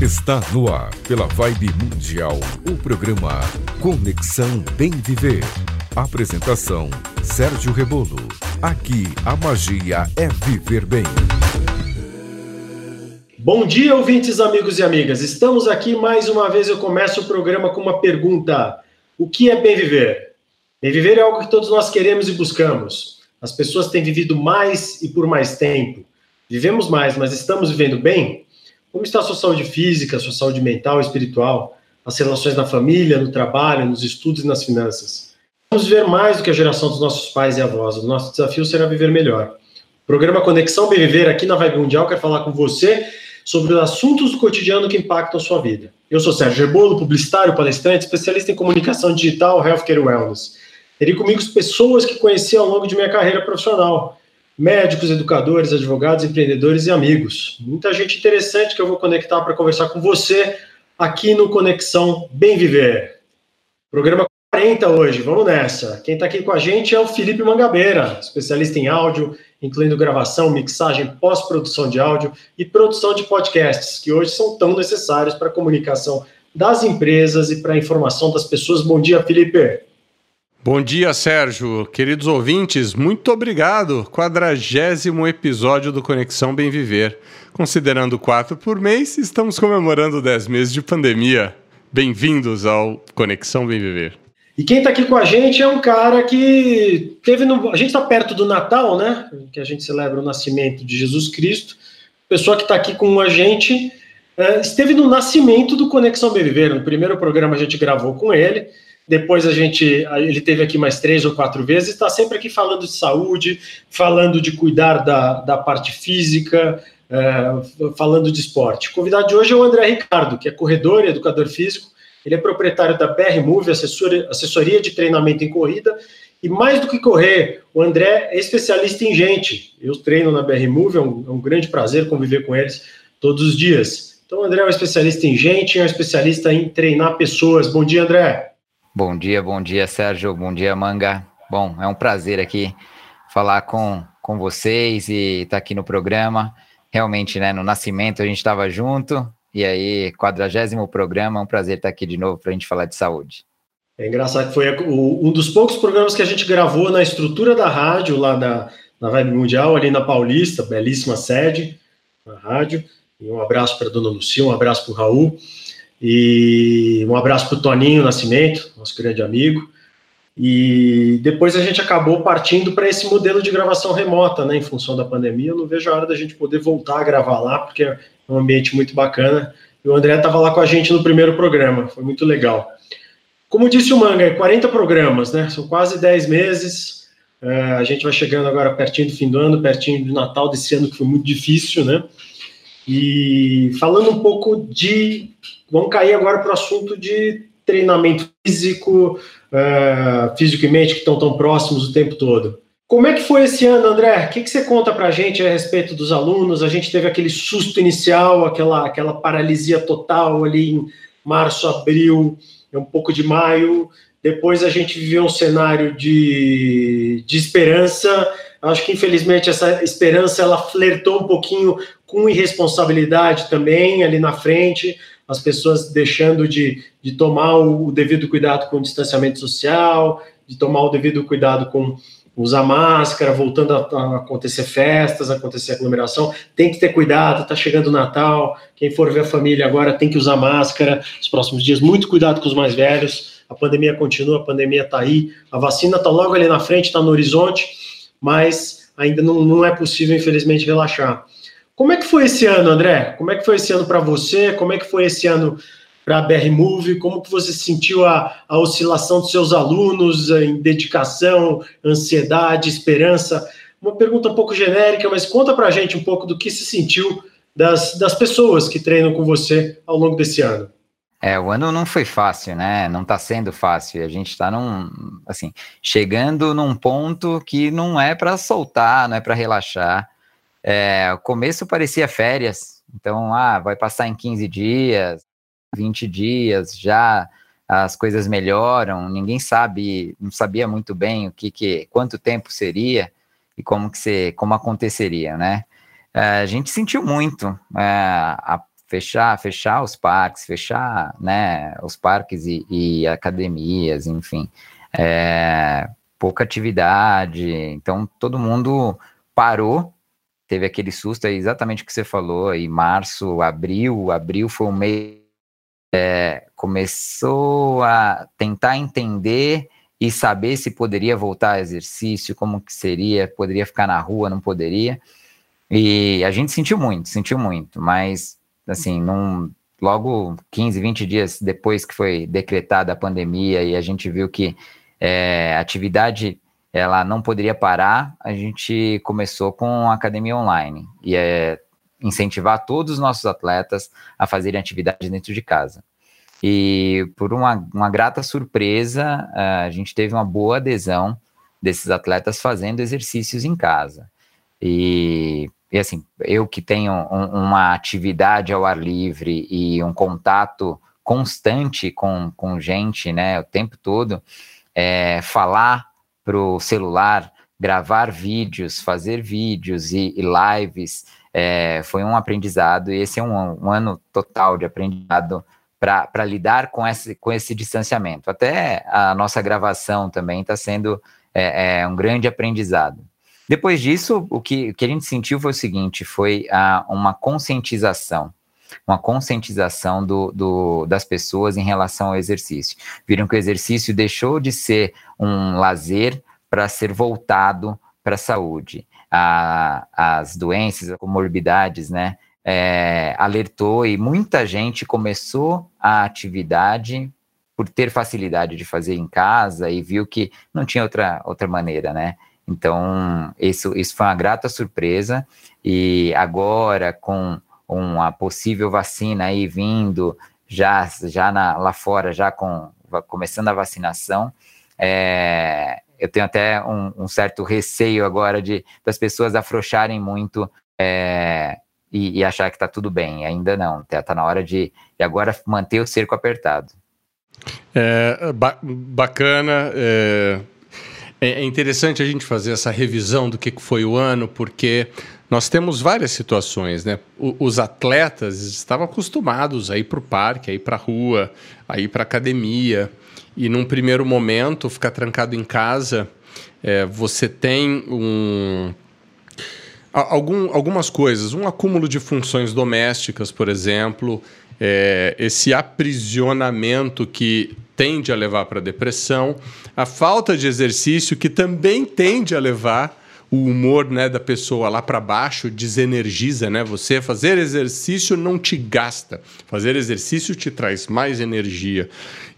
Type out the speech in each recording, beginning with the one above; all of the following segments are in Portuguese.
Está no ar, pela Vibe Mundial, o programa Conexão Bem Viver. Apresentação: Sérgio Rebolo. Aqui a magia é viver bem. Bom dia, ouvintes, amigos e amigas. Estamos aqui mais uma vez. Eu começo o programa com uma pergunta: O que é bem viver? Bem viver é algo que todos nós queremos e buscamos. As pessoas têm vivido mais e por mais tempo. Vivemos mais, mas estamos vivendo bem? Como está a sua saúde física, a sua saúde mental, espiritual, as relações na família, no trabalho, nos estudos e nas finanças? Vamos viver mais do que a geração dos nossos pais e avós. O nosso desafio será viver melhor. O programa Conexão Bem Viver aqui na Vibe Mundial quer falar com você sobre os assuntos do cotidiano que impactam a sua vida. Eu sou Sérgio Rebolo, publicitário, palestrante, especialista em comunicação digital, healthcare e wellness. Terei comigo pessoas que conheci ao longo de minha carreira profissional médicos, educadores, advogados, empreendedores e amigos. Muita gente interessante que eu vou conectar para conversar com você aqui no Conexão Bem Viver. Programa 40 hoje, vamos nessa. Quem está aqui com a gente é o Felipe Mangabeira, especialista em áudio, incluindo gravação, mixagem, pós-produção de áudio e produção de podcasts, que hoje são tão necessários para a comunicação das empresas e para a informação das pessoas. Bom dia, Felipe. Bom dia, Sérgio. Queridos ouvintes, muito obrigado. Quadragésimo episódio do Conexão Bem Viver. Considerando quatro por mês, estamos comemorando dez meses de pandemia. Bem-vindos ao Conexão Bem Viver. E quem está aqui com a gente é um cara que teve no. A gente está perto do Natal, né? Que a gente celebra o nascimento de Jesus Cristo. Pessoa que está aqui com a gente uh, esteve no nascimento do Conexão Bem Viver. No primeiro programa a gente gravou com ele. Depois a gente, ele teve aqui mais três ou quatro vezes, está sempre aqui falando de saúde, falando de cuidar da, da parte física, é, falando de esporte. O convidado de hoje é o André Ricardo, que é corredor e educador físico. Ele é proprietário da BR Move, assessoria, assessoria de treinamento em corrida. E mais do que correr, o André é especialista em gente. Eu treino na BR Move, é um, é um grande prazer conviver com eles todos os dias. Então, o André é um especialista em gente, é um especialista em treinar pessoas. Bom dia, André. Bom dia, bom dia, Sérgio. Bom dia, Manga. Bom, é um prazer aqui falar com, com vocês e estar tá aqui no programa. Realmente, né, no nascimento a gente estava junto, e aí, quadragésimo programa, é um prazer estar aqui de novo para a gente falar de saúde. É engraçado que foi um dos poucos programas que a gente gravou na estrutura da rádio, lá na, na Vibe Mundial, ali na Paulista, belíssima sede, na rádio. E um abraço para a dona Lucia, um abraço para o Raul. E um abraço para o Toninho Nascimento, nosso grande amigo. E depois a gente acabou partindo para esse modelo de gravação remota, né, em função da pandemia. Eu não vejo a hora da gente poder voltar a gravar lá, porque é um ambiente muito bacana. E o André estava lá com a gente no primeiro programa, foi muito legal. Como disse o Manga, 40 programas, né? São quase 10 meses. É, a gente vai chegando agora pertinho do fim do ano, pertinho do Natal desse ano, que foi muito difícil, né? E falando um pouco de Vamos cair agora para o assunto de treinamento físico, uh, físico e mente, que estão tão próximos o tempo todo. Como é que foi esse ano, André? O que, que você conta para a gente a respeito dos alunos? A gente teve aquele susto inicial, aquela, aquela paralisia total ali em março, abril, um pouco de maio. Depois a gente viveu um cenário de, de esperança. Acho que infelizmente essa esperança ela flertou um pouquinho com irresponsabilidade também ali na frente as pessoas deixando de, de tomar o, devido cuidado com o distanciamento social, de tomar o devido cuidado com usar máscara, voltando a, a, acontecer festas, acontecer aglomeração, tem que ter cuidado, tá chegando o Natal, quem for ver a família agora tem que usar máscara nos próximos dias, muito cuidado com os mais velhos, a pandemia continua, a pandemia está aí, a vacina está logo ali na frente, está no horizonte, mas ainda não, não é possível, infelizmente, relaxar. Como é que foi esse ano, André? Como é que foi esse ano para você? Como é que foi esse ano para a BR Move? Como que você sentiu a, a oscilação dos seus alunos em dedicação, ansiedade, esperança? Uma pergunta um pouco genérica, mas conta para a gente um pouco do que se sentiu das, das pessoas que treinam com você ao longo desse ano. É, o ano não foi fácil, né? Não está sendo fácil. A gente está num, assim, chegando num ponto que não é para soltar, não é para relaxar. É, o começo parecia férias, então, ah, vai passar em 15 dias, 20 dias, já as coisas melhoram, ninguém sabe, não sabia muito bem o que, que quanto tempo seria e como que se, como aconteceria, né? É, a gente sentiu muito é, a fechar, fechar os parques, fechar, né, os parques e, e academias, enfim, é, pouca atividade, então todo mundo parou, teve aquele susto, é exatamente o que você falou, aí março, abril, abril foi um mês, é, começou a tentar entender e saber se poderia voltar a exercício, como que seria, poderia ficar na rua, não poderia, e a gente sentiu muito, sentiu muito, mas assim, num, logo 15, 20 dias depois que foi decretada a pandemia e a gente viu que é, atividade ela não poderia parar, a gente começou com a academia online e é incentivar todos os nossos atletas a fazerem atividade dentro de casa. E por uma, uma grata surpresa, a gente teve uma boa adesão desses atletas fazendo exercícios em casa. E e assim, eu que tenho um, uma atividade ao ar livre e um contato constante com, com gente, né, o tempo todo, é, falar pro celular, gravar vídeos, fazer vídeos e, e lives, é, foi um aprendizado, e esse é um, um ano total de aprendizado para lidar com esse, com esse distanciamento. Até a nossa gravação também está sendo é, é, um grande aprendizado. Depois disso, o que, o que a gente sentiu foi o seguinte: foi ah, uma conscientização uma conscientização do, do, das pessoas em relação ao exercício. Viram que o exercício deixou de ser um lazer para ser voltado para a saúde. as doenças, as comorbidades, né? É, alertou e muita gente começou a atividade por ter facilidade de fazer em casa e viu que não tinha outra, outra maneira, né? Então, isso, isso foi uma grata surpresa. E agora, com uma possível vacina aí vindo, já, já na, lá fora, já com, começando a vacinação, é, eu tenho até um, um, certo receio agora de das pessoas afrouxarem muito é, e, e, achar que está tudo bem. Ainda não, está tá na hora de, de agora manter o cerco apertado. É, ba bacana. É, é, é interessante a gente fazer essa revisão do que foi o ano, porque nós temos várias situações, né? os atletas estavam acostumados a ir para o parque, a ir para a rua, a ir para a academia, e num primeiro momento ficar trancado em casa, é, você tem um algum, algumas coisas, um acúmulo de funções domésticas, por exemplo, é, esse aprisionamento que tende a levar para depressão, a falta de exercício que também tende a levar o humor né, da pessoa lá para baixo, desenergiza, né? Você fazer exercício não te gasta, fazer exercício te traz mais energia.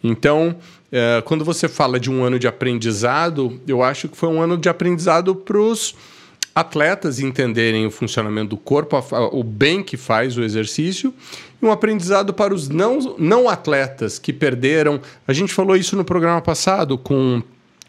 Então, é, quando você fala de um ano de aprendizado, eu acho que foi um ano de aprendizado para os atletas entenderem o funcionamento do corpo, o bem que faz o exercício, e um aprendizado para os não, não atletas que perderam. A gente falou isso no programa passado com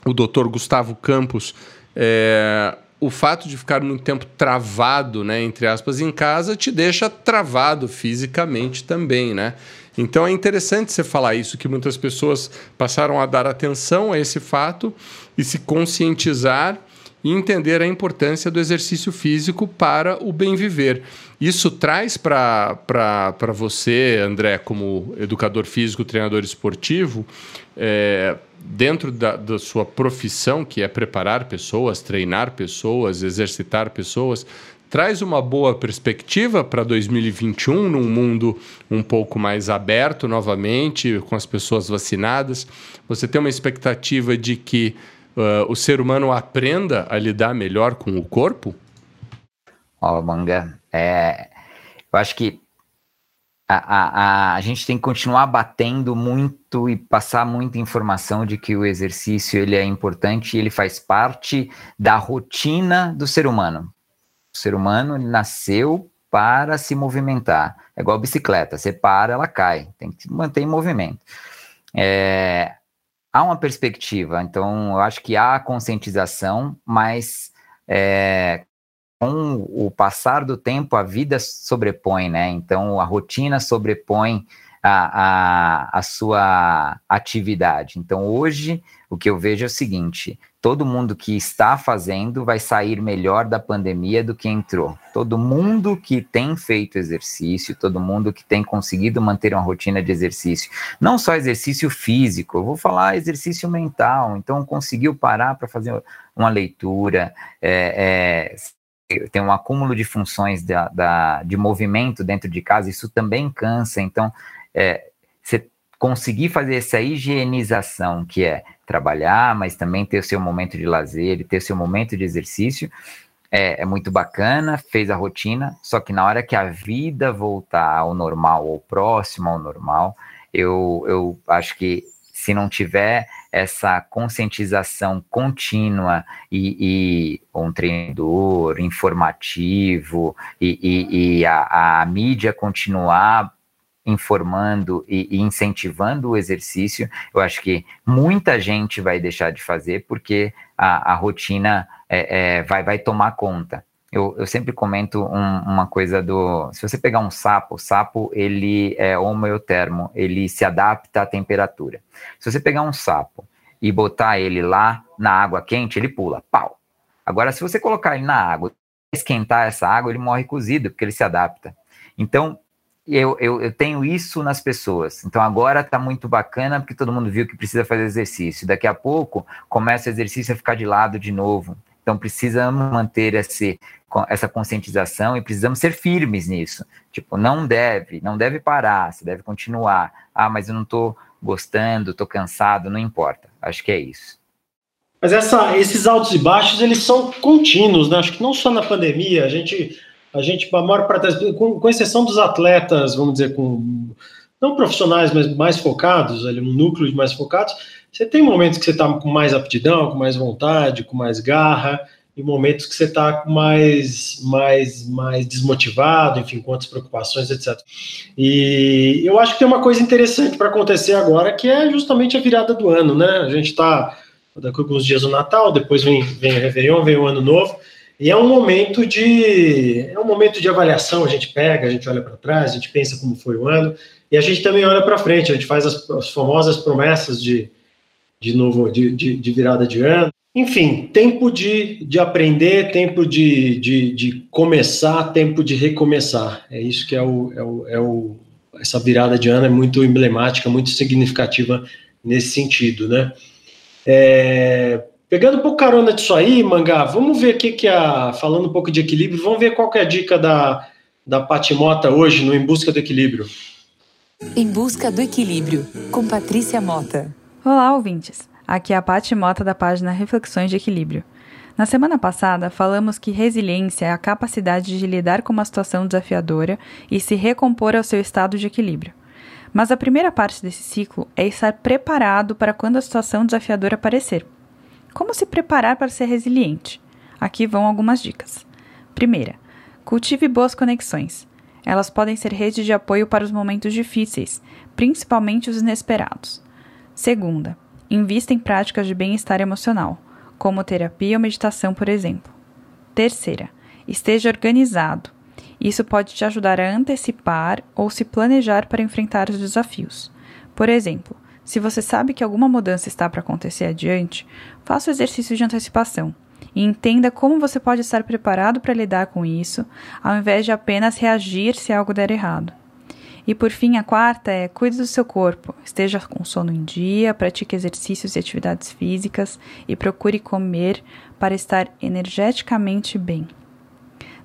o doutor Gustavo Campos. É, o fato de ficar muito tempo travado, né, entre aspas, em casa, te deixa travado fisicamente também, né? Então é interessante você falar isso, que muitas pessoas passaram a dar atenção a esse fato e se conscientizar e entender a importância do exercício físico para o bem viver. Isso traz para você, André, como educador físico, treinador esportivo, é, dentro da, da sua profissão, que é preparar pessoas, treinar pessoas, exercitar pessoas, traz uma boa perspectiva para 2021, num mundo um pouco mais aberto novamente, com as pessoas vacinadas. Você tem uma expectativa de que uh, o ser humano aprenda a lidar melhor com o corpo? Ó, oh, Manga, é, eu acho que a, a, a, gente tem que continuar batendo muito e passar muita informação de que o exercício ele é importante e ele faz parte da rotina do ser humano. O ser humano nasceu para se movimentar. É igual bicicleta, você para, ela cai, tem que manter em movimento. É, há uma perspectiva, então eu acho que há conscientização, mas é, com o passar do tempo a vida sobrepõe, né? Então a rotina sobrepõe a, a, a sua atividade. Então hoje o que eu vejo é o seguinte: todo mundo que está fazendo vai sair melhor da pandemia do que entrou. Todo mundo que tem feito exercício, todo mundo que tem conseguido manter uma rotina de exercício, não só exercício físico, eu vou falar exercício mental. Então, conseguiu parar para fazer uma leitura, é, é, tem um acúmulo de funções da, da, de movimento dentro de casa, isso também cansa. Então, é, você conseguir fazer essa higienização, que é trabalhar, mas também ter o seu momento de lazer, ter o seu momento de exercício, é, é, muito bacana, fez a rotina, só que na hora que a vida voltar ao normal, ou próximo ao normal, eu, eu acho que se não tiver essa conscientização contínua e, e um treinador informativo e, e, e a, a mídia continuar informando e, incentivando o exercício, eu acho que muita gente vai deixar de fazer porque a, a rotina é, é, vai, vai tomar conta. Eu, eu sempre comento um, uma coisa do. Se você pegar um sapo, o sapo ele é homeotermo, ele se adapta à temperatura. Se você pegar um sapo e botar ele lá na água quente, ele pula, pau. Agora, se você colocar ele na água, esquentar essa água, ele morre cozido, porque ele se adapta. Então, eu, eu, eu, tenho isso nas pessoas. Então agora está muito bacana porque todo mundo viu que precisa fazer exercício. Daqui a pouco começa o exercício a ficar de lado de novo. Então precisamos manter esse, essa conscientização e precisamos ser firmes nisso. Tipo, não deve, não deve parar, você deve continuar. Ah, mas eu não estou gostando, estou cansado, não importa. Acho que é isso. Mas essa, esses altos e baixos, eles são contínuos, né? Acho que não só na pandemia, a gente a gente, a maior parte, com, com exceção dos atletas, vamos dizer, com não profissionais, mas mais focados, ali, um núcleo de mais focados, você tem momentos que você está com mais aptidão, com mais vontade, com mais garra, e momentos que você está mais, mais, mais desmotivado, enfim, com outras preocupações, etc. E eu acho que tem uma coisa interessante para acontecer agora, que é justamente a virada do ano, né? A gente está daqui a alguns dias o Natal, depois vem, vem o Réveillon, vem o Ano Novo, e é um momento de é um momento de avaliação, a gente pega, a gente olha para trás, a gente pensa como foi o ano, e a gente também olha para frente, a gente faz as, as, famosas promessas de, de novo de, de, de, virada de ano. Enfim, tempo de, de aprender, tempo de, de, de começar, tempo de recomeçar. É isso que é o, é o, é o essa virada de ano é muito emblemática, muito significativa nesse sentido, né? É, Pegando um pouco carona disso aí, Mangá, vamos ver aqui que a. Falando um pouco de equilíbrio, vamos ver qual é a dica da, da Patimota hoje no Em Busca do Equilíbrio. Em Busca do Equilíbrio, com Patrícia Mota. Olá, ouvintes. Aqui é a Pati Mota da página Reflexões de Equilíbrio. Na semana passada, falamos que resiliência é a capacidade de lidar com uma situação desafiadora e se recompor ao seu estado de equilíbrio. Mas a primeira parte desse ciclo é estar preparado para quando a situação desafiadora aparecer. Como se preparar para ser resiliente? Aqui vão algumas dicas. Primeira, cultive boas conexões. Elas podem ser rede de apoio para os momentos difíceis, principalmente os inesperados. Segunda, invista em práticas de bem-estar emocional, como terapia ou meditação, por exemplo. Terceira, esteja organizado. Isso pode te ajudar a antecipar ou se planejar para enfrentar os desafios. Por exemplo, se você sabe que alguma mudança está para acontecer adiante, faça o exercício de antecipação e entenda como você pode estar preparado para lidar com isso, ao invés de apenas reagir se algo der errado. E por fim, a quarta é cuide do seu corpo, esteja com sono em dia, pratique exercícios e atividades físicas e procure comer para estar energeticamente bem.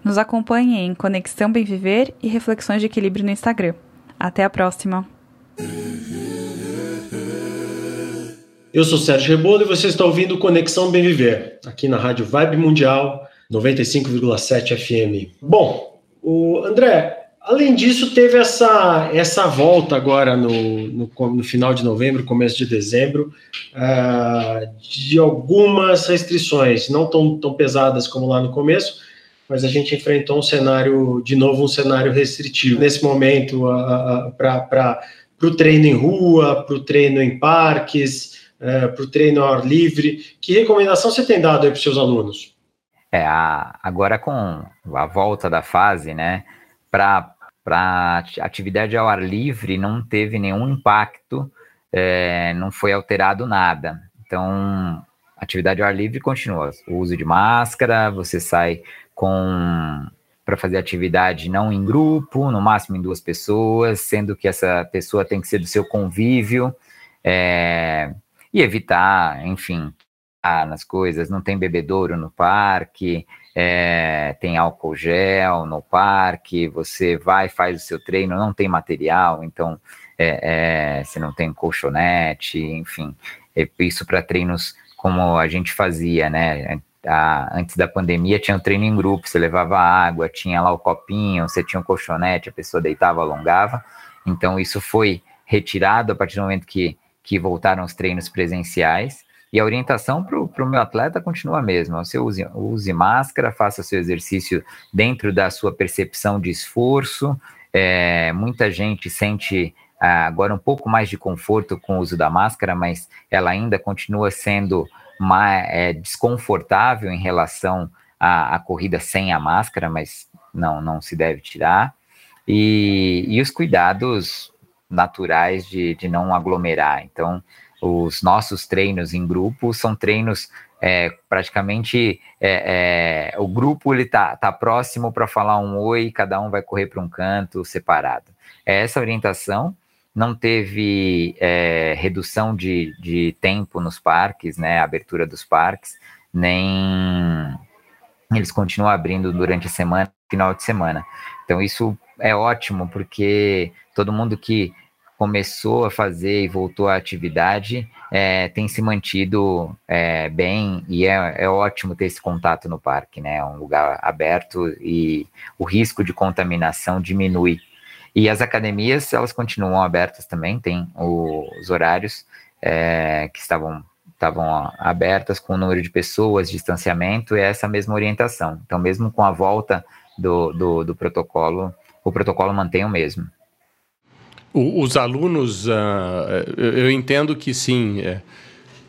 Nos acompanhe em Conexão Bem Viver e Reflexões de Equilíbrio no Instagram. Até a próxima! Eu sou Sérgio Rebolo e você está ouvindo Conexão Bem Viver, aqui na Rádio Vibe Mundial 95,7 FM. Bom, o André, além disso, teve essa, essa volta agora no, no, no final de novembro, começo de dezembro, uh, de algumas restrições, não tão, tão pesadas como lá no começo, mas a gente enfrentou um cenário, de novo, um cenário restritivo. Nesse momento, uh, para o treino em rua, para o treino em parques, é, para o treino ao ar livre. Que recomendação você tem dado para os seus alunos? É, a, agora com a volta da fase, né, para atividade ao ar livre não teve nenhum impacto, é, não foi alterado nada. Então, atividade ao ar livre continua. O uso de máscara, você sai com para fazer atividade não em grupo, no máximo em duas pessoas, sendo que essa pessoa tem que ser do seu convívio, é, e evitar, enfim, nas coisas, não tem bebedouro no parque, é, tem álcool gel no parque, você vai, faz o seu treino, não tem material, então é, é, você não tem colchonete, enfim, é isso para treinos como a gente fazia, né? A, antes da pandemia tinha um treino em grupo, você levava água, tinha lá o copinho, você tinha um colchonete, a pessoa deitava, alongava. Então isso foi retirado a partir do momento que, que voltaram os treinos presenciais. E a orientação para o meu atleta continua a mesma. Você use, use máscara, faça seu exercício dentro da sua percepção de esforço. É, muita gente sente agora um pouco mais de conforto com o uso da máscara, mas ela ainda continua sendo é, desconfortável em relação à, à, corrida sem a máscara, mas não, não se deve tirar. E, e os cuidados naturais de, de não aglomerar. Então, os nossos treinos em grupo são treinos é, praticamente é, é, o grupo ele tá, tá próximo para falar um oi, cada um vai correr para um canto separado. É essa orientação não teve é, redução de, de tempo nos parques, né, abertura dos parques, nem eles continuam abrindo durante a semana, final de semana. Então isso é ótimo porque todo mundo que começou a fazer e voltou à atividade é, tem se mantido é, bem e é, é, ótimo ter esse contato no parque, né? É um lugar aberto e o risco de contaminação diminui e as academias, elas continuam abertas também, tem os horários é, que estavam, estavam abertas com o número de pessoas, distanciamento, e essa mesma orientação. Então, mesmo com a volta do, do, do protocolo, o protocolo mantém o mesmo. Os alunos, uh, eu entendo que sim, é,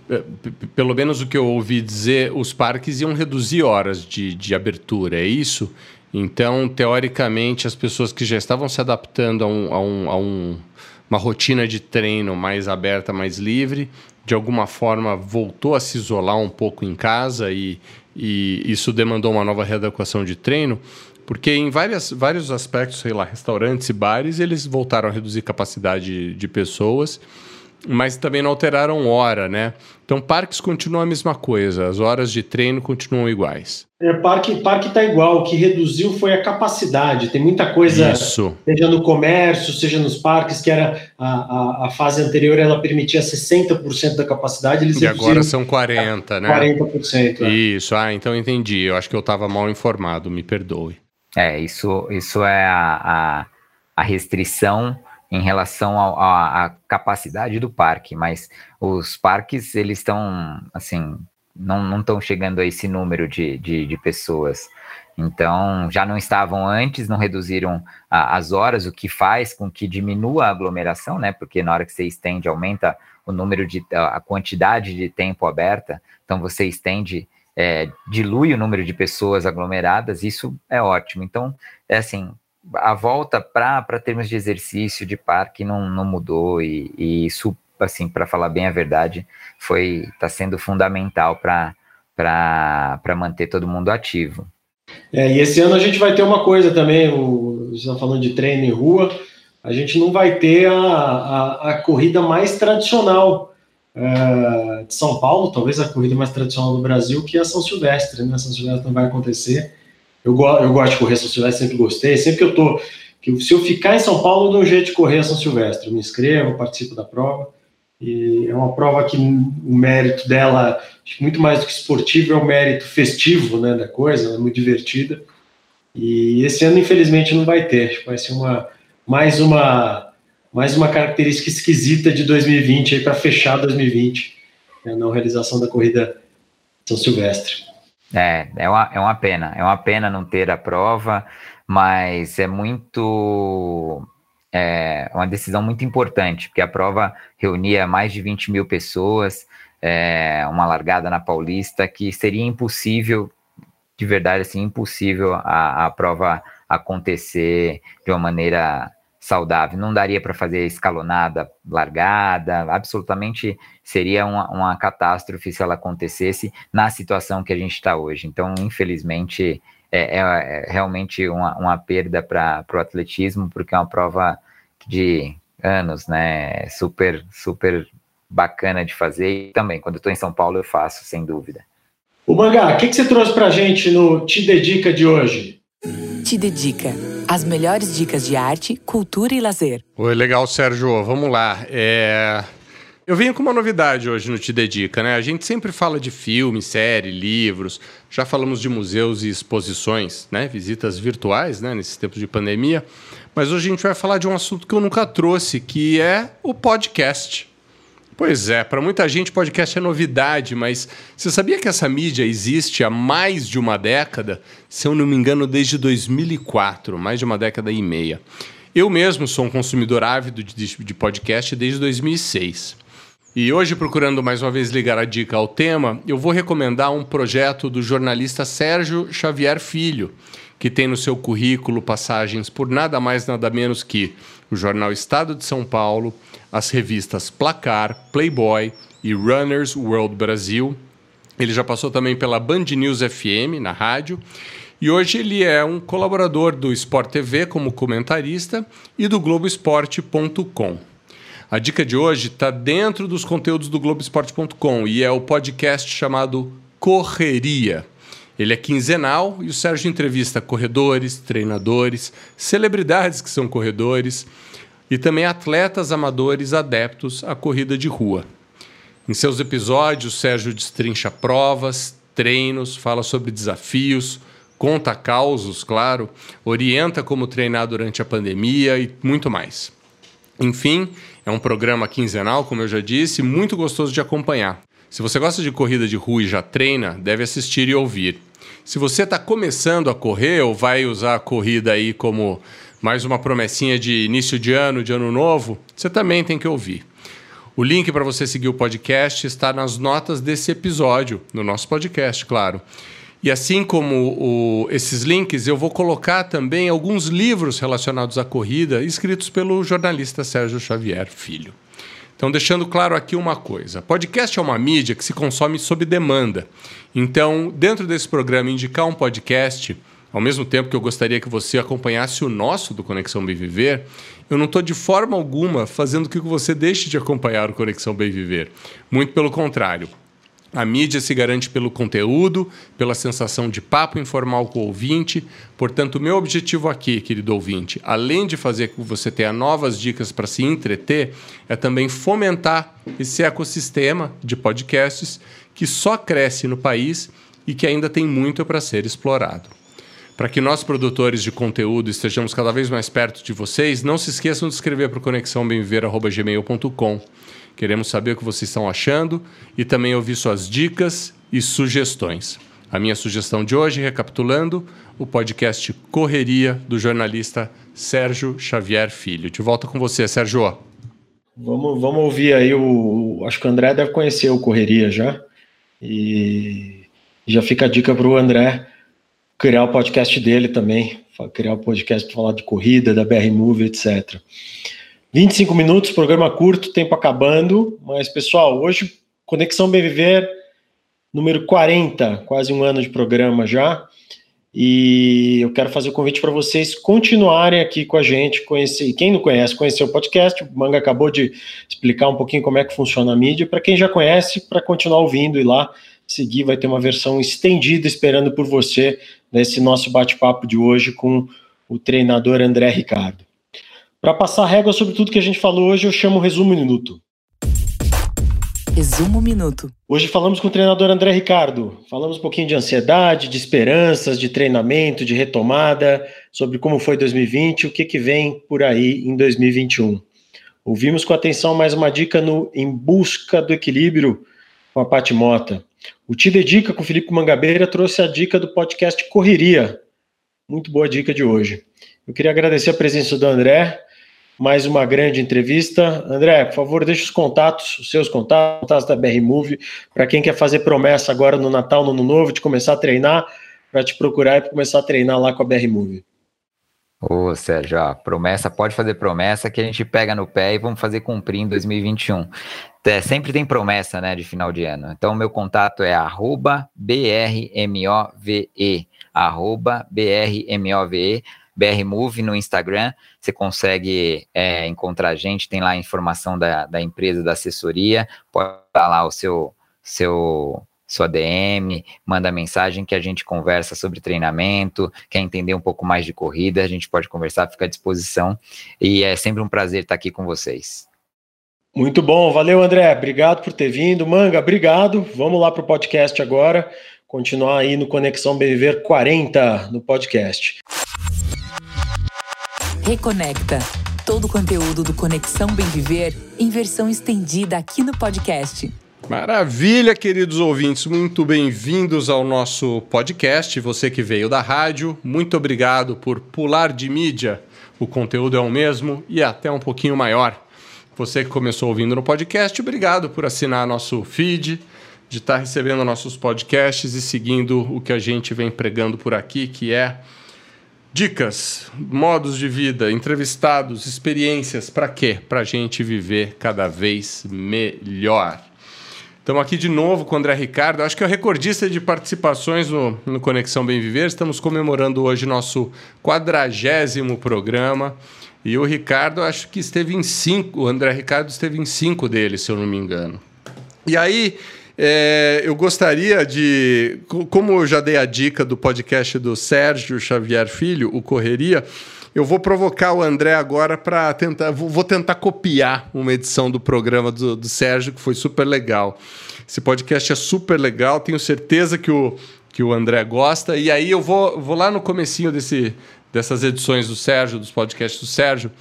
é, pelo menos o que eu ouvi dizer, os parques iam reduzir horas de, de abertura, é isso? Então, teoricamente, as pessoas que já estavam se adaptando a, um, a, um, a um, uma rotina de treino mais aberta, mais livre, de alguma forma voltou a se isolar um pouco em casa e, e isso demandou uma nova readequação de treino, porque em várias, vários aspectos, sei lá, restaurantes e bares, eles voltaram a reduzir capacidade de pessoas mas também não alteraram hora, né? Então, parques continuam a mesma coisa, as horas de treino continuam iguais. É, parque parque está igual, o que reduziu foi a capacidade. Tem muita coisa, Isso. seja no comércio, seja nos parques, que era a, a, a fase anterior, ela permitia 60% da capacidade, eles E agora são 40%, né? 40%. É. Isso, ah, então entendi. Eu acho que eu estava mal informado, me perdoe. É, isso, isso é a, a, a restrição em relação à capacidade do parque, mas os parques, eles estão, assim, não estão chegando a esse número de, de, de, pessoas. Então, já não estavam antes, não reduziram a, as horas, o que faz com que diminua a aglomeração, né? Porque na hora que você estende, aumenta o número de, a quantidade de tempo aberta, então você estende, é, dilui o número de pessoas aglomeradas, isso é ótimo. Então, é assim, a volta para termos de exercício de parque não, não mudou e, e isso, assim, para falar bem a verdade, foi está sendo fundamental para manter todo mundo ativo. É, e esse ano a gente vai ter uma coisa também, o, você está falando de treino em rua, a gente não vai ter a, a, a corrida mais tradicional é, de São Paulo, talvez a corrida mais tradicional do Brasil, que é a São Silvestre, né? São Silvestre não vai acontecer. Eu, go eu gosto de correr São Silvestre, sempre gostei. Sempre que eu tô. Que se eu ficar em São Paulo, eu dou um jeito de correr a São Silvestre. Eu me inscrevo, participo da prova. E é uma prova que o mérito dela, muito mais do que esportivo, é o mérito festivo né, da coisa, é muito divertida. E esse ano, infelizmente, não vai ter. Vai ser uma, mais, uma, mais uma característica esquisita de 2020 para fechar 2020, né, na realização da corrida São Silvestre. É, é uma, é uma pena. É uma pena não ter a prova, mas é muito. É uma decisão muito importante, porque a prova reunia mais de 20 mil pessoas, é, uma largada na Paulista, que seria impossível, de verdade, assim, impossível a, a prova acontecer de uma maneira saudável. Não daria para fazer escalonada, largada, absolutamente seria uma, uma, catástrofe se ela acontecesse na situação que a gente está hoje. Então, infelizmente, é, é, é realmente uma, uma perda para o atletismo, porque é uma prova de anos, né? Super, super bacana de fazer. E também, quando estou em São Paulo, eu faço, sem dúvida. O Mangá, o que, que você trouxe para a gente no Te Dedica de hoje? Te Dedica. As melhores dicas de arte, cultura e lazer. Oi, legal, Sérgio. Vamos lá. É... Eu venho com uma novidade hoje no Te Dedica, né? A gente sempre fala de filme, série, livros, já falamos de museus e exposições, né? Visitas virtuais, né? Nesses tempos de pandemia. Mas hoje a gente vai falar de um assunto que eu nunca trouxe, que é o podcast. Pois é, para muita gente podcast é novidade, mas você sabia que essa mídia existe há mais de uma década? Se eu não me engano, desde 2004, mais de uma década e meia. Eu mesmo sou um consumidor ávido de, podcast desde 2006. E hoje, procurando mais uma vez ligar a dica ao tema, eu vou recomendar um projeto do jornalista Sérgio Xavier Filho, que tem no seu currículo passagens por nada mais nada menos que o jornal Estado de São Paulo, as revistas Placar, Playboy e Runners World Brasil. Ele já passou também pela Band News FM na rádio. E hoje ele é um colaborador do Sport TV como comentarista e do Globoesporte.com. A dica de hoje está dentro dos conteúdos do Globoesporte.com e é o podcast chamado Correria. Ele é quinzenal e o Sérgio entrevista corredores, treinadores, celebridades que são corredores e também atletas amadores adeptos à corrida de rua. Em seus episódios, Sérgio destrincha provas, treinos, fala sobre desafios, conta causos, claro, orienta como treinar durante a pandemia e muito mais. Enfim, é um programa quinzenal, como eu já disse, muito gostoso de acompanhar. Se você gosta de corrida de rua e já treina, deve assistir e ouvir. Se você está começando a correr ou vai usar a corrida aí como mais uma promessinha de início de ano, de ano novo, você também tem que ouvir. O link para você seguir o podcast está nas notas desse episódio, no nosso podcast, claro. E assim como o, esses links, eu vou colocar também alguns livros relacionados à corrida, escritos pelo jornalista Sérgio Xavier Filho. Então, deixando claro aqui uma coisa: podcast é uma mídia que se consome sob demanda. Então, dentro desse programa, indicar um podcast ao mesmo tempo que eu gostaria que você acompanhasse o nosso do Conexão Bem Viver, eu não estou de forma alguma fazendo com que você deixe de acompanhar o Conexão Bem Viver. Muito pelo contrário. A mídia se garante pelo conteúdo, pela sensação de papo informal com o ouvinte. Portanto, o meu objetivo aqui, querido ouvinte, além de fazer com que você tenha novas dicas para se entreter, é também fomentar esse ecossistema de podcasts que só cresce no país e que ainda tem muito para ser explorado. Para que nós, produtores de conteúdo, estejamos cada vez mais perto de vocês, não se esqueçam de escrever para o conexãobemviver.gmail.com. Queremos saber o que vocês estão achando e também ouvir suas dicas e sugestões. A minha sugestão de hoje, recapitulando, o podcast Correria do jornalista Sérgio Xavier Filho. De volta com você, Sérgio. Vamos, vamos ouvir aí o. Acho que o André deve conhecer o Correria já. E já fica a dica para o André criar o podcast dele também, criar o podcast para falar de corrida, da BR Move, etc. 25 minutos, programa curto, tempo acabando, mas pessoal, hoje Conexão Bem Viver, número 40, quase um ano de programa já. E eu quero fazer o convite para vocês continuarem aqui com a gente, conhecer, quem não conhece, conhecer o podcast. O Manga acabou de explicar um pouquinho como é que funciona a mídia. Para quem já conhece, para continuar ouvindo e lá seguir, vai ter uma versão estendida esperando por você nesse nosso bate-papo de hoje com o treinador André Ricardo. Para passar régua sobre tudo que a gente falou hoje, eu chamo Resumo Minuto. Resumo Minuto. Hoje falamos com o treinador André Ricardo. Falamos um pouquinho de ansiedade, de esperanças, de treinamento, de retomada, sobre como foi 2020, o que, que vem por aí em 2021. Ouvimos com atenção mais uma dica no Em Busca do Equilíbrio com a Pati Mota. O Te Dedica com o Felipe Mangabeira trouxe a dica do podcast Correria. Muito boa dica de hoje. Eu queria agradecer a presença do André, mais uma grande entrevista. André, por favor, deixe os contatos, os seus contatos, contatos da BR Move, para quem quer fazer promessa agora no Natal, no Ano Novo, de começar a treinar, para te procurar e começar a treinar lá com a BR Move. Ô, Sérgio, ó, promessa, pode fazer promessa que a gente pega no pé e vamos fazer cumprir em 2021. É, sempre tem promessa, né, de final de ano. Então, meu contato é arroba BRMOVE, arroba BRMOVE, BRMove no Instagram. Você consegue é, encontrar a gente, tem lá a informação da, da empresa, da assessoria, pode dar lá o seu, seu sua DM, manda mensagem que a gente conversa sobre treinamento, quer entender um pouco mais de corrida, a gente pode conversar, fica à disposição. E é sempre um prazer estar aqui com vocês. Muito bom, valeu André, obrigado por ter vindo. Manga, obrigado. Vamos lá para o podcast agora, continuar aí no Conexão Bem Viver 40 no podcast. Reconecta. Todo o conteúdo do Conexão Bem Viver em versão estendida aqui no podcast. Maravilha, queridos ouvintes, muito bem-vindos ao nosso podcast. Você que veio da rádio, muito obrigado por pular de mídia. O conteúdo é o mesmo e até um pouquinho maior. Você que começou ouvindo no podcast, obrigado por assinar nosso feed, de estar recebendo nossos podcasts e seguindo o que a gente vem pregando por aqui, que é dicas, modos de vida, entrevistados, experiências, para quê? Para a gente viver cada vez melhor. Estamos aqui de novo com o André Ricardo, acho que é o recordista de participações no, no Conexão Bem Viver. Estamos comemorando hoje nosso quadragésimo programa. E o Ricardo, acho que esteve em cinco, o André Ricardo esteve em cinco deles, se eu não me engano. E aí, é, eu gostaria de. Como eu já dei a dica do podcast do Sérgio Xavier Filho, o Correria, eu vou provocar o André agora para tentar. Vou tentar copiar uma edição do programa do, do Sérgio, que foi super legal. Esse podcast é super legal, tenho certeza que o, que o André gosta. E aí eu vou, vou lá no comecinho desse, dessas edições do Sérgio, dos podcasts do Sérgio,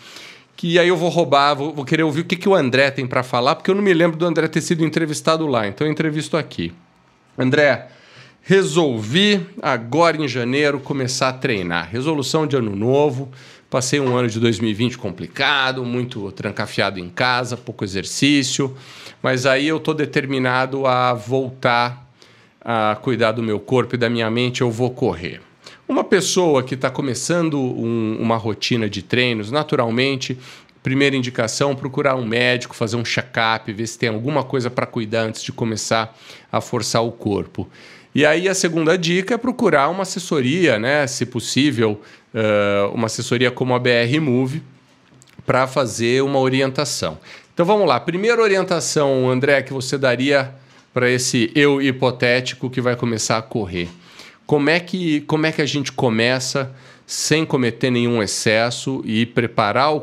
que aí eu vou roubar, vou, vou querer ouvir o que, que o André tem para falar, porque eu não me lembro do André ter sido entrevistado lá, então eu entrevisto aqui. André, resolvi agora em janeiro começar a treinar. Resolução de ano novo. Passei um ano de 2020 complicado, muito trancafiado em casa, pouco exercício, mas aí eu estou determinado a voltar a cuidar do meu corpo e da minha mente. Eu vou correr. Uma pessoa que está começando um, uma rotina de treinos, naturalmente, primeira indicação, procurar um médico, fazer um check-up, ver se tem alguma coisa para cuidar antes de começar a forçar o corpo. E aí a segunda dica é procurar uma assessoria, né, se possível, uh, uma assessoria como a BR Move, para fazer uma orientação. Então vamos lá. Primeira orientação, André, que você daria para esse eu hipotético que vai começar a correr. Como é que, como é que a gente começa sem cometer nenhum excesso e preparar o,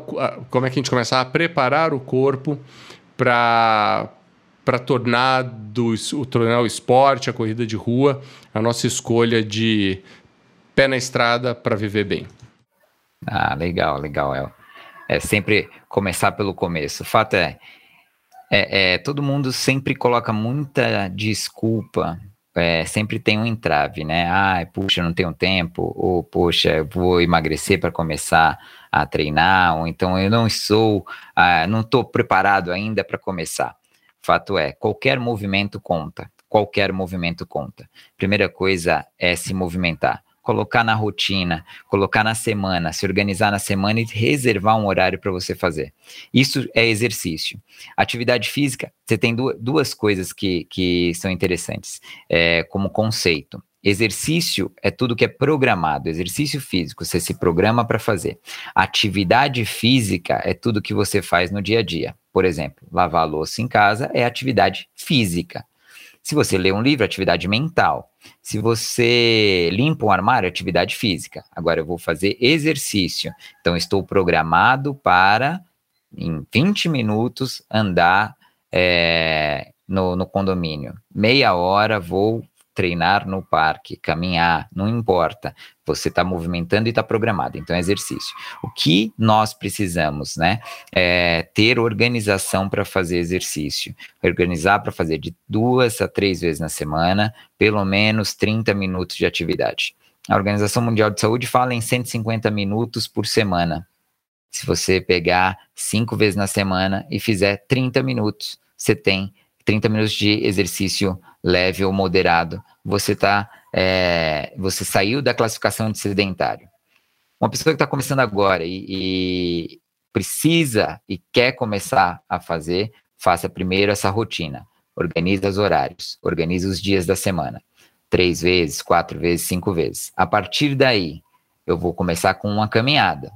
como é que a gente começa a preparar o corpo para para tornar, do, tornar o esporte, a corrida de rua, a nossa escolha de pé na estrada para viver bem. Ah, legal, legal, El. É sempre começar pelo começo. O fato é, é, é todo mundo sempre coloca muita desculpa, é, sempre tem um entrave, né? Ah, puxa, não tenho tempo, ou poxa, vou emagrecer para começar a treinar, ou então eu não sou, ah, não estou preparado ainda para começar. Fato é, qualquer movimento conta. Qualquer movimento conta. Primeira coisa é se movimentar. Colocar na rotina, colocar na semana, se organizar na semana e reservar um horário para você fazer. Isso é exercício. Atividade física, você tem duas coisas que, que são interessantes é, como conceito. Exercício é tudo que é programado, exercício físico, você se programa para fazer. Atividade física é tudo que você faz no dia a dia. Por exemplo, lavar a louça em casa é atividade física. Se você lê um livro, atividade mental. Se você limpa um armário, atividade física. Agora eu vou fazer exercício. Então estou programado para, em 20 minutos, andar é, no, no condomínio. Meia hora vou treinar no parque, caminhar, não importa. Você está movimentando e está programado, então é exercício. O que nós precisamos, né? É ter organização para fazer exercício. Organizar para fazer de duas a três vezes na semana, pelo menos 30 minutos de atividade. A Organização Mundial de Saúde fala em 150 minutos por semana. Se você pegar cinco vezes na semana e fizer 30 minutos, você tem 30 minutos de exercício leve ou moderado, você tá, é, você saiu da classificação de sedentário. uma pessoa que está começando agora e, e precisa e quer começar a fazer, faça primeiro essa rotina. Organize os horários, organize os dias da semana. Três vezes, quatro vezes, cinco vezes. A partir daí, eu vou começar com uma caminhada.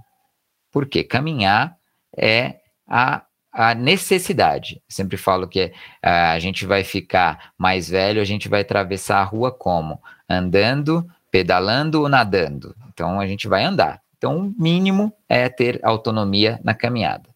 Porque caminhar é a, a necessidade. Sempre falo que a gente vai ficar mais velho, a gente vai atravessar a rua como? Andando, pedalando ou nadando. Então a gente vai andar. Então o mínimo é ter autonomia na caminhada.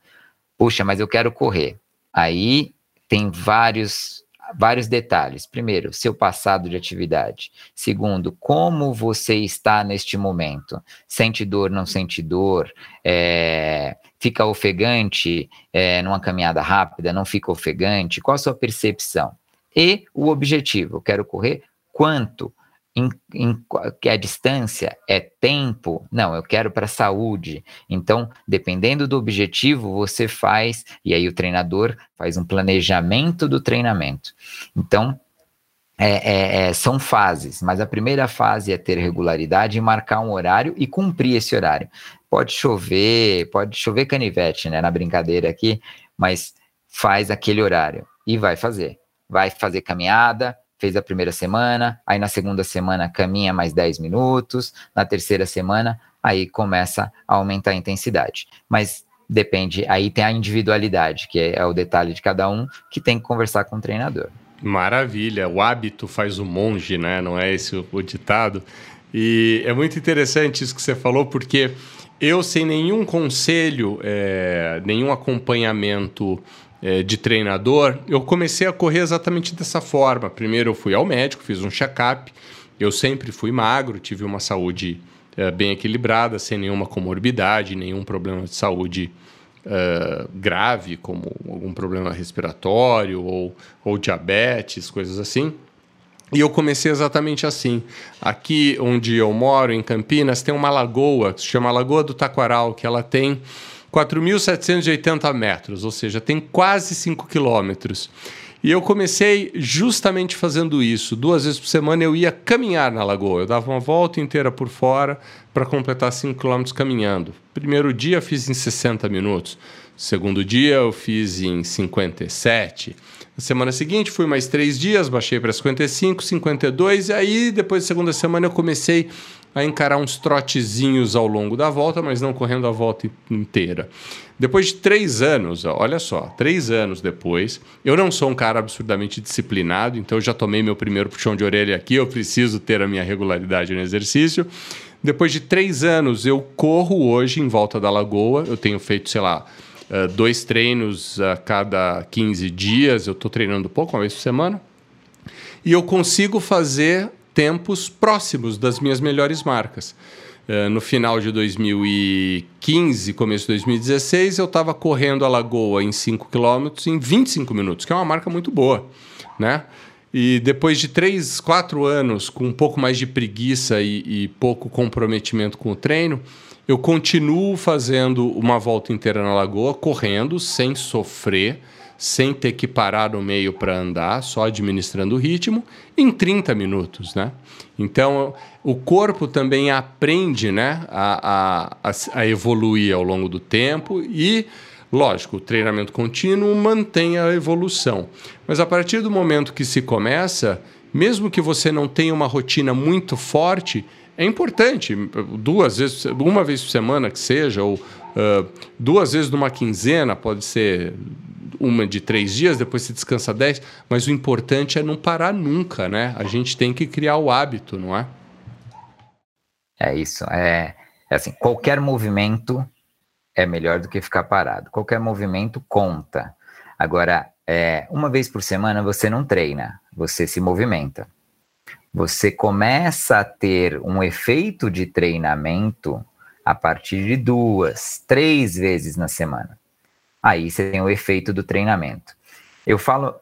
Puxa, mas eu quero correr. Aí tem vários vários detalhes. Primeiro, seu passado de atividade. Segundo, como você está neste momento. Sente dor, não sente dor? É, fica ofegante é, numa caminhada rápida? Não fica ofegante? Qual a sua percepção? E o objetivo. Eu quero correr quanto? em, em, que a distância é tempo, não, eu quero para saúde. Então, dependendo do objetivo, você faz, e aí o treinador faz um planejamento do treinamento. Então, é, é, é, são fases, mas a primeira fase é ter regularidade e marcar um horário e cumprir esse horário. Pode chover, pode chover canivete, né, na brincadeira aqui, mas faz aquele horário e vai fazer. Vai fazer caminhada, fez a primeira semana, aí na segunda semana caminha mais 10 minutos, na terceira semana, aí começa a aumentar a intensidade. Mas depende, aí tem a individualidade, que é, é o detalhe de cada um, que tem que conversar com o treinador. Maravilha, o hábito faz o monge, né? Não é esse o, ditado. E é muito interessante isso que você falou, porque eu, sem nenhum conselho, é, nenhum acompanhamento é, de treinador, eu comecei a correr exatamente dessa forma. Primeiro eu fui ao médico, fiz um check-up. Eu sempre fui magro, tive uma saúde é, bem equilibrada, sem nenhuma comorbidade, nenhum problema de saúde é, grave, como algum problema respiratório ou, ou diabetes, coisas assim. E eu comecei exatamente assim. Aqui onde eu moro, em Campinas, tem uma lagoa que se chama Lagoa do Taquaral, que ela tem 4.780 metros, ou seja, tem quase 5 quilômetros. E eu comecei justamente fazendo isso. Duas vezes por semana eu ia caminhar na lagoa. Eu dava uma volta inteira por fora para completar 5 quilômetros caminhando. Primeiro dia fiz em 60 minutos. Segundo dia eu fiz em 57. Na semana seguinte fui mais três dias, baixei para 55, 52. E aí depois da segunda semana eu comecei a encarar uns trotezinhos ao longo da volta, mas não correndo a volta inteira. Depois de três anos, olha só, três anos depois, eu não sou um cara absurdamente disciplinado, então já tomei meu primeiro puxão de orelha aqui, eu preciso ter a minha regularidade no exercício. Depois de três anos, eu corro hoje em volta da lagoa, eu tenho feito, sei lá, eh, dois treinos a cada 15 dias, eu estou treinando pouco, uma vez por semana, e eu consigo fazer tempos próximos das minhas melhores marcas. Uh, no final de 2015, começo de 2016, eu estava correndo a Lagoa em 5 km em 25 minutos, que é uma marca muito boa, né? E depois de 3, 4 anos com um pouco mais de preguiça e, e pouco comprometimento com o treino, eu continuo fazendo uma volta inteira na Lagoa, correndo, sem sofrer, sem ter que parar no meio para andar, só administrando o ritmo, em 30 minutos, né? Então, o corpo também aprende né, a, a, a evoluir ao longo do tempo e, lógico, o treinamento contínuo mantém a evolução. Mas a partir do momento que se começa, mesmo que você não tenha uma rotina muito forte, é importante, duas vezes, uma vez por semana que seja, ou uh, duas vezes numa quinzena, pode ser uma de três dias, depois se descansa dez, mas o importante é não parar nunca, né? A gente tem que criar o hábito, não é? É isso. É, é assim, qualquer movimento é melhor do que ficar parado. Qualquer movimento conta. Agora, é, uma vez por semana você não treina, você se movimenta. Você começa a ter um efeito de treinamento a partir de duas, três vezes na semana aí você tem o efeito do treinamento. Eu falo.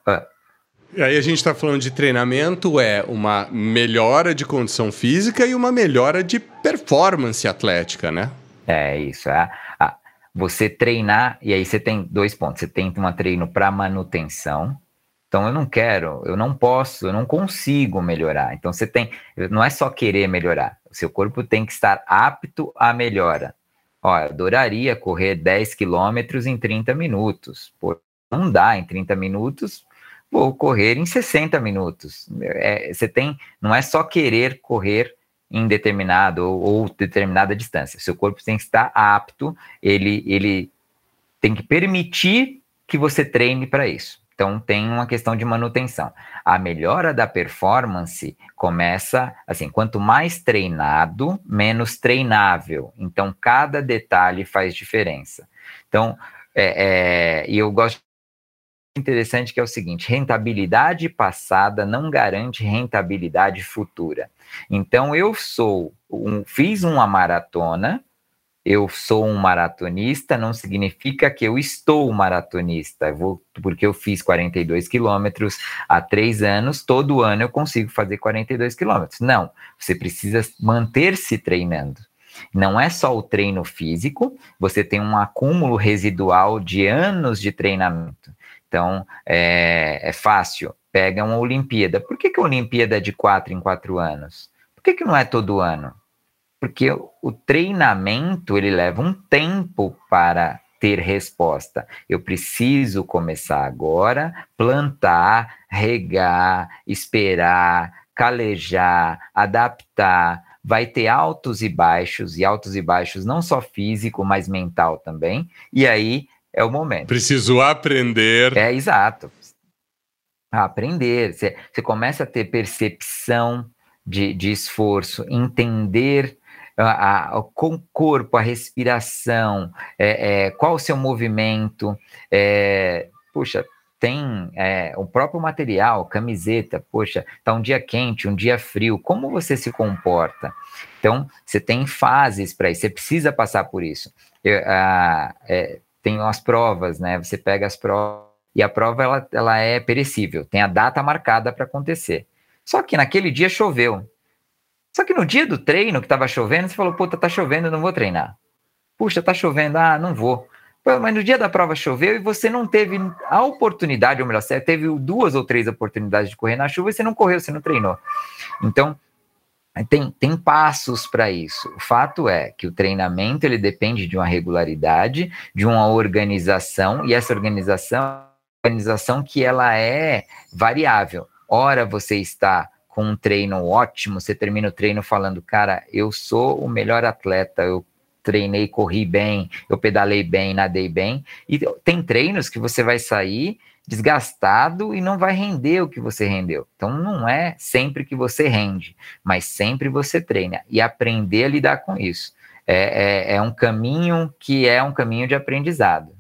E aí a gente está falando de treinamento, é uma melhora de condição física e uma melhora de performance atlética, né? É isso. É, você treinar, e aí você tem dois pontos. Você tem um treino para manutenção, Então eu não quero, eu não posso, eu não consigo melhorar. Então você tem, não é só querer melhorar, o seu corpo tem que estar apto à melhora. Ó, eu adoraria correr 10 quilômetros em 30 minutos. Pô, não dá em 30 minutos, vou correr em 60 minutos. É, você tem, não é só querer correr em determinado ou, ou, determinada distância. Seu corpo tem que estar apto, ele, ele tem que permitir que você treine para isso. Então, tem uma questão de manutenção. A melhora da performance começa assim: quanto mais treinado, menos treinável. Então, cada detalhe faz diferença. Então, é, é, e eu gosto interessante que é o seguinte: rentabilidade passada não garante rentabilidade futura. Então, eu sou um, fiz uma maratona eu sou um maratonista não significa que eu estou maratonista. Eu vou, porque eu fiz 42 quilômetros há três anos, todo ano eu consigo fazer 42 quilômetros. Não, você precisa manter-se treinando. Não é só o treino físico, você tem um acúmulo residual de anos de treinamento. Então, é, é fácil. Pega uma Olimpíada. Por que, que a Olimpíada é de quatro em quatro anos? Por que, que não é todo ano? Porque o treinamento ele leva um tempo para ter resposta. Eu preciso começar agora, plantar, regar, esperar, calejar, adaptar. Vai ter altos e baixos, e altos e baixos não só físico, mas mental também. E aí é o momento. Preciso aprender. É exato. Aprender. Você, começa a ter percepção de, de esforço, entender a, a, o corpo, a respiração, é, é, qual o seu movimento, é, puxa, tem é, o próprio material, camiseta, poxa, tá um dia quente, um dia frio, como você se comporta? Então, você tem fases para isso, você precisa passar por isso. Eu, a, é, tem as provas, né? Você pega as provas e a prova ela, ela é perecível, tem a data marcada para acontecer. Só que naquele dia choveu. Só que no dia do treino, que estava chovendo, você falou, puta, tá chovendo, não vou treinar. Puxa, tá chovendo, ah, não vou. Pô, mas no dia da prova choveu e você não teve a oportunidade, ou melhor, você teve duas ou três oportunidades de correr na chuva e você não correu, você não treinou. Então, tem, tem passos para isso. O fato é que o treinamento ele depende de uma regularidade, de uma organização, e essa organização, organização que ela é variável. Ora você está com um treino ótimo, você termina o treino falando, cara, eu sou o melhor atleta, eu treinei, corri bem, eu pedalei bem, nadei bem. E tem treinos que você vai sair desgastado e não vai render o que você rendeu. Então não é sempre que você rende, mas sempre você treina e aprender a lidar com isso. É, é, é um caminho que é um caminho de aprendizado.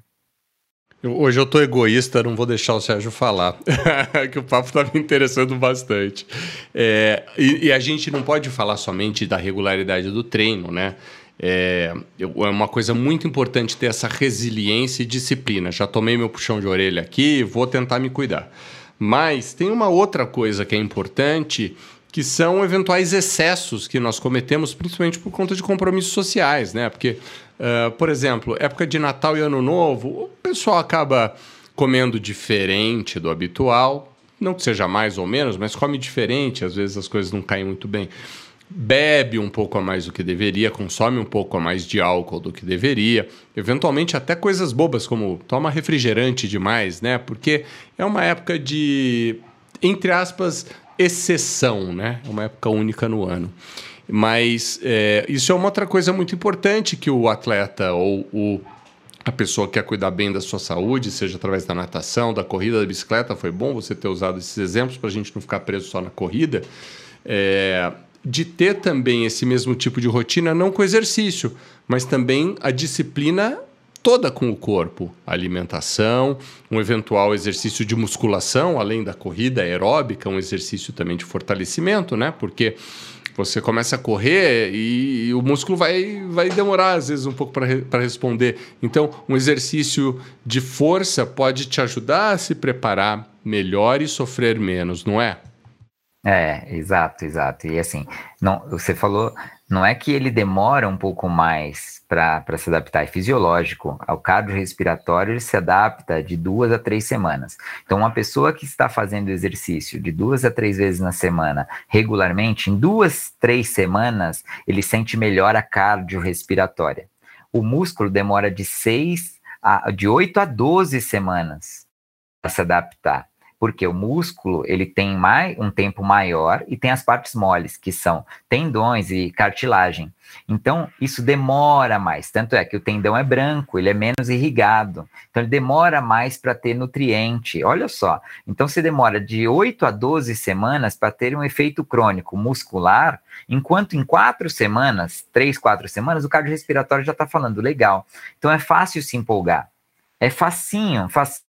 Hoje eu tô egoísta, não vou deixar o Sérgio falar, que o papo tá me interessando bastante. É, e, e, a gente não pode falar somente da regularidade do treino, né? É, é uma coisa muito importante ter essa resiliência e disciplina. Já tomei meu puxão de orelha aqui, vou tentar me cuidar. Mas tem uma outra coisa que é importante, que são eventuais excessos que nós cometemos, principalmente por conta de compromissos sociais, né? Porque Uh, por exemplo, época de Natal e Ano Novo, o pessoal acaba comendo diferente do habitual. Não que seja mais ou menos, mas come diferente, às vezes as coisas não caem muito bem. Bebe um pouco a mais do que deveria, consome um pouco a mais de álcool do que deveria, eventualmente até coisas bobas como toma refrigerante demais, né? Porque é uma época de, entre aspas, exceção, né? É uma época única no ano. Mas é, isso é uma outra coisa muito importante que o atleta ou o, a pessoa que quer cuidar bem da sua saúde, seja através da natação, da corrida, da bicicleta, foi bom você ter usado esses exemplos para a gente não ficar preso só na corrida. É, de ter também esse mesmo tipo de rotina, não com exercício, mas também a disciplina toda com o corpo, alimentação, um eventual exercício de musculação, além da corrida aeróbica, um exercício também de fortalecimento, né? Porque você começa a correr e, e o músculo vai, vai demorar, às vezes, um pouco para re, responder. Então, um exercício de força pode te ajudar a se preparar melhor e sofrer menos, não é? É, exato, exato. E assim, não, você falou, não é que ele demora um pouco mais para se adaptar, é fisiológico. Ao cardiorrespiratório ele se adapta de duas a três semanas. Então, uma pessoa que está fazendo exercício de duas a três vezes na semana, regularmente, em duas, três semanas, ele sente melhor a cardiorrespiratória. O músculo demora de seis a, de 8 a 12 semanas para se adaptar porque o músculo ele tem mais, um tempo maior e tem as partes moles, que são tendões e cartilagem. Então, isso demora mais. Tanto é que o tendão é branco, ele é menos irrigado. Então, ele demora mais para ter nutriente. Olha só. Então, se demora de 8 a 12 semanas para ter um efeito crônico muscular, enquanto em quatro semanas, três, quatro semanas, o cardiorrespiratório já está falando legal. Então, é fácil se empolgar. É facinho, facinho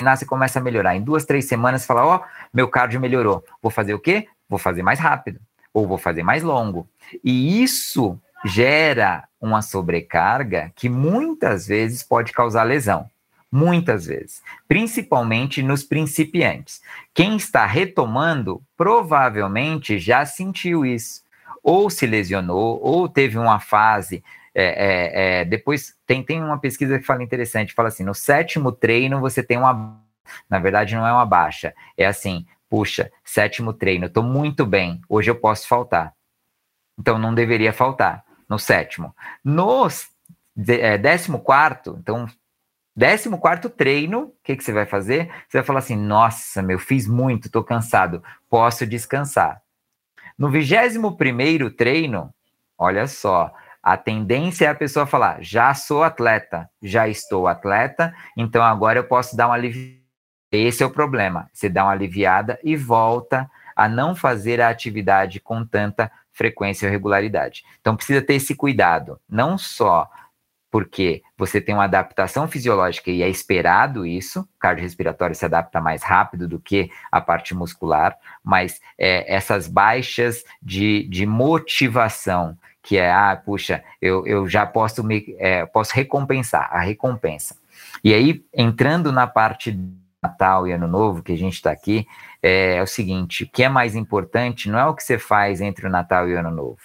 você começa a melhorar. Em duas, três semanas, você fala, ó, oh, meu cardio melhorou. Vou fazer o quê? Vou fazer mais rápido. Ou vou fazer mais longo. E isso gera uma sobrecarga que muitas vezes pode causar lesão. Muitas vezes. Principalmente nos principiantes. Quem está retomando, provavelmente já sentiu isso. Ou se lesionou, ou teve uma fase é, é, é, depois tem, tem uma pesquisa que fala interessante, fala assim, no sétimo treino você tem uma, na verdade não é uma baixa, é assim, puxa, sétimo treino, estou muito bem, hoje eu posso faltar. Então não deveria faltar, no sétimo. No é, décimo quarto, então, décimo quarto treino, o que, que você vai fazer? Você vai falar assim, nossa, meu, fiz muito, estou cansado, posso descansar. No vigésimo primeiro treino, olha só, a tendência é a pessoa falar: já sou atleta, já estou atleta, então agora eu posso dar uma aliviada. Esse é o problema. Você dá uma aliviada e volta a não fazer a atividade com tanta frequência ou regularidade. Então precisa ter esse cuidado, não só porque você tem uma adaptação fisiológica e é esperado isso, o cardiorrespiratório se adapta mais rápido do que a parte muscular, mas é, essas baixas de, de motivação que é, ah, puxa, eu, eu já posso, me, é, posso recompensar, a recompensa. E aí, entrando na parte Natal e Ano Novo, que a gente está aqui, é, é o seguinte: o que é mais importante não é o que você faz entre o Natal e o Ano Novo,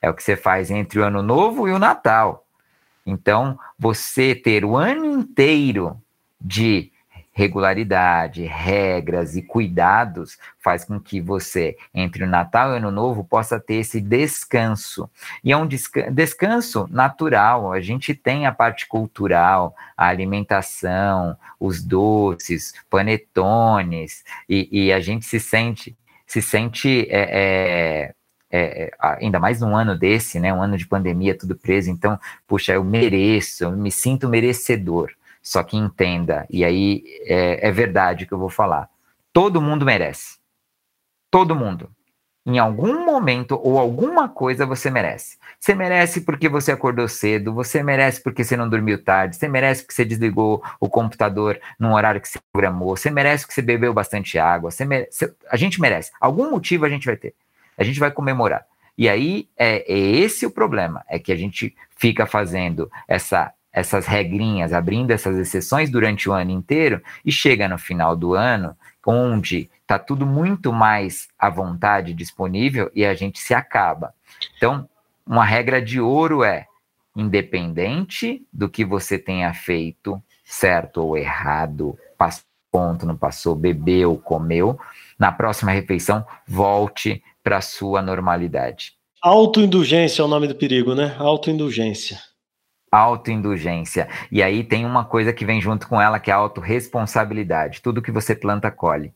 é o que você faz entre o Ano Novo e o Natal. Então, você ter o ano inteiro de regularidade, regras e cuidados faz com que você, entre o Natal e o Ano Novo, possa ter esse descanso. E é um descanso natural. A gente tem a parte cultural, a alimentação, os doces, panetones, e, e a gente se sente, se sente. É, é, é, ainda mais num ano desse, né, um ano de pandemia, tudo preso, então, puxa, eu mereço, eu me sinto merecedor. Só que entenda, e aí é, é verdade que eu vou falar. Todo mundo merece. Todo mundo. Em algum momento ou alguma coisa você merece. Você merece porque você acordou cedo, você merece porque você não dormiu tarde, você merece porque você desligou o computador num horário que você programou, você merece porque você bebeu bastante água, você merece, a gente merece. Algum motivo a gente vai ter. A gente vai comemorar. E aí é, é esse o problema, é que a gente fica fazendo essa essas regrinhas, abrindo essas exceções durante o ano inteiro e chega no final do ano, onde está tudo muito mais à vontade disponível e a gente se acaba. Então, uma regra de ouro é: independente do que você tenha feito, certo ou errado, passou ponto, não passou, bebeu, comeu, na próxima refeição, volte para sua normalidade. Autoindulgência é o nome do perigo, né? Autoindulgência autoindulgência. E aí tem uma coisa que vem junto com ela, que é a autorresponsabilidade. Tudo que você planta, colhe.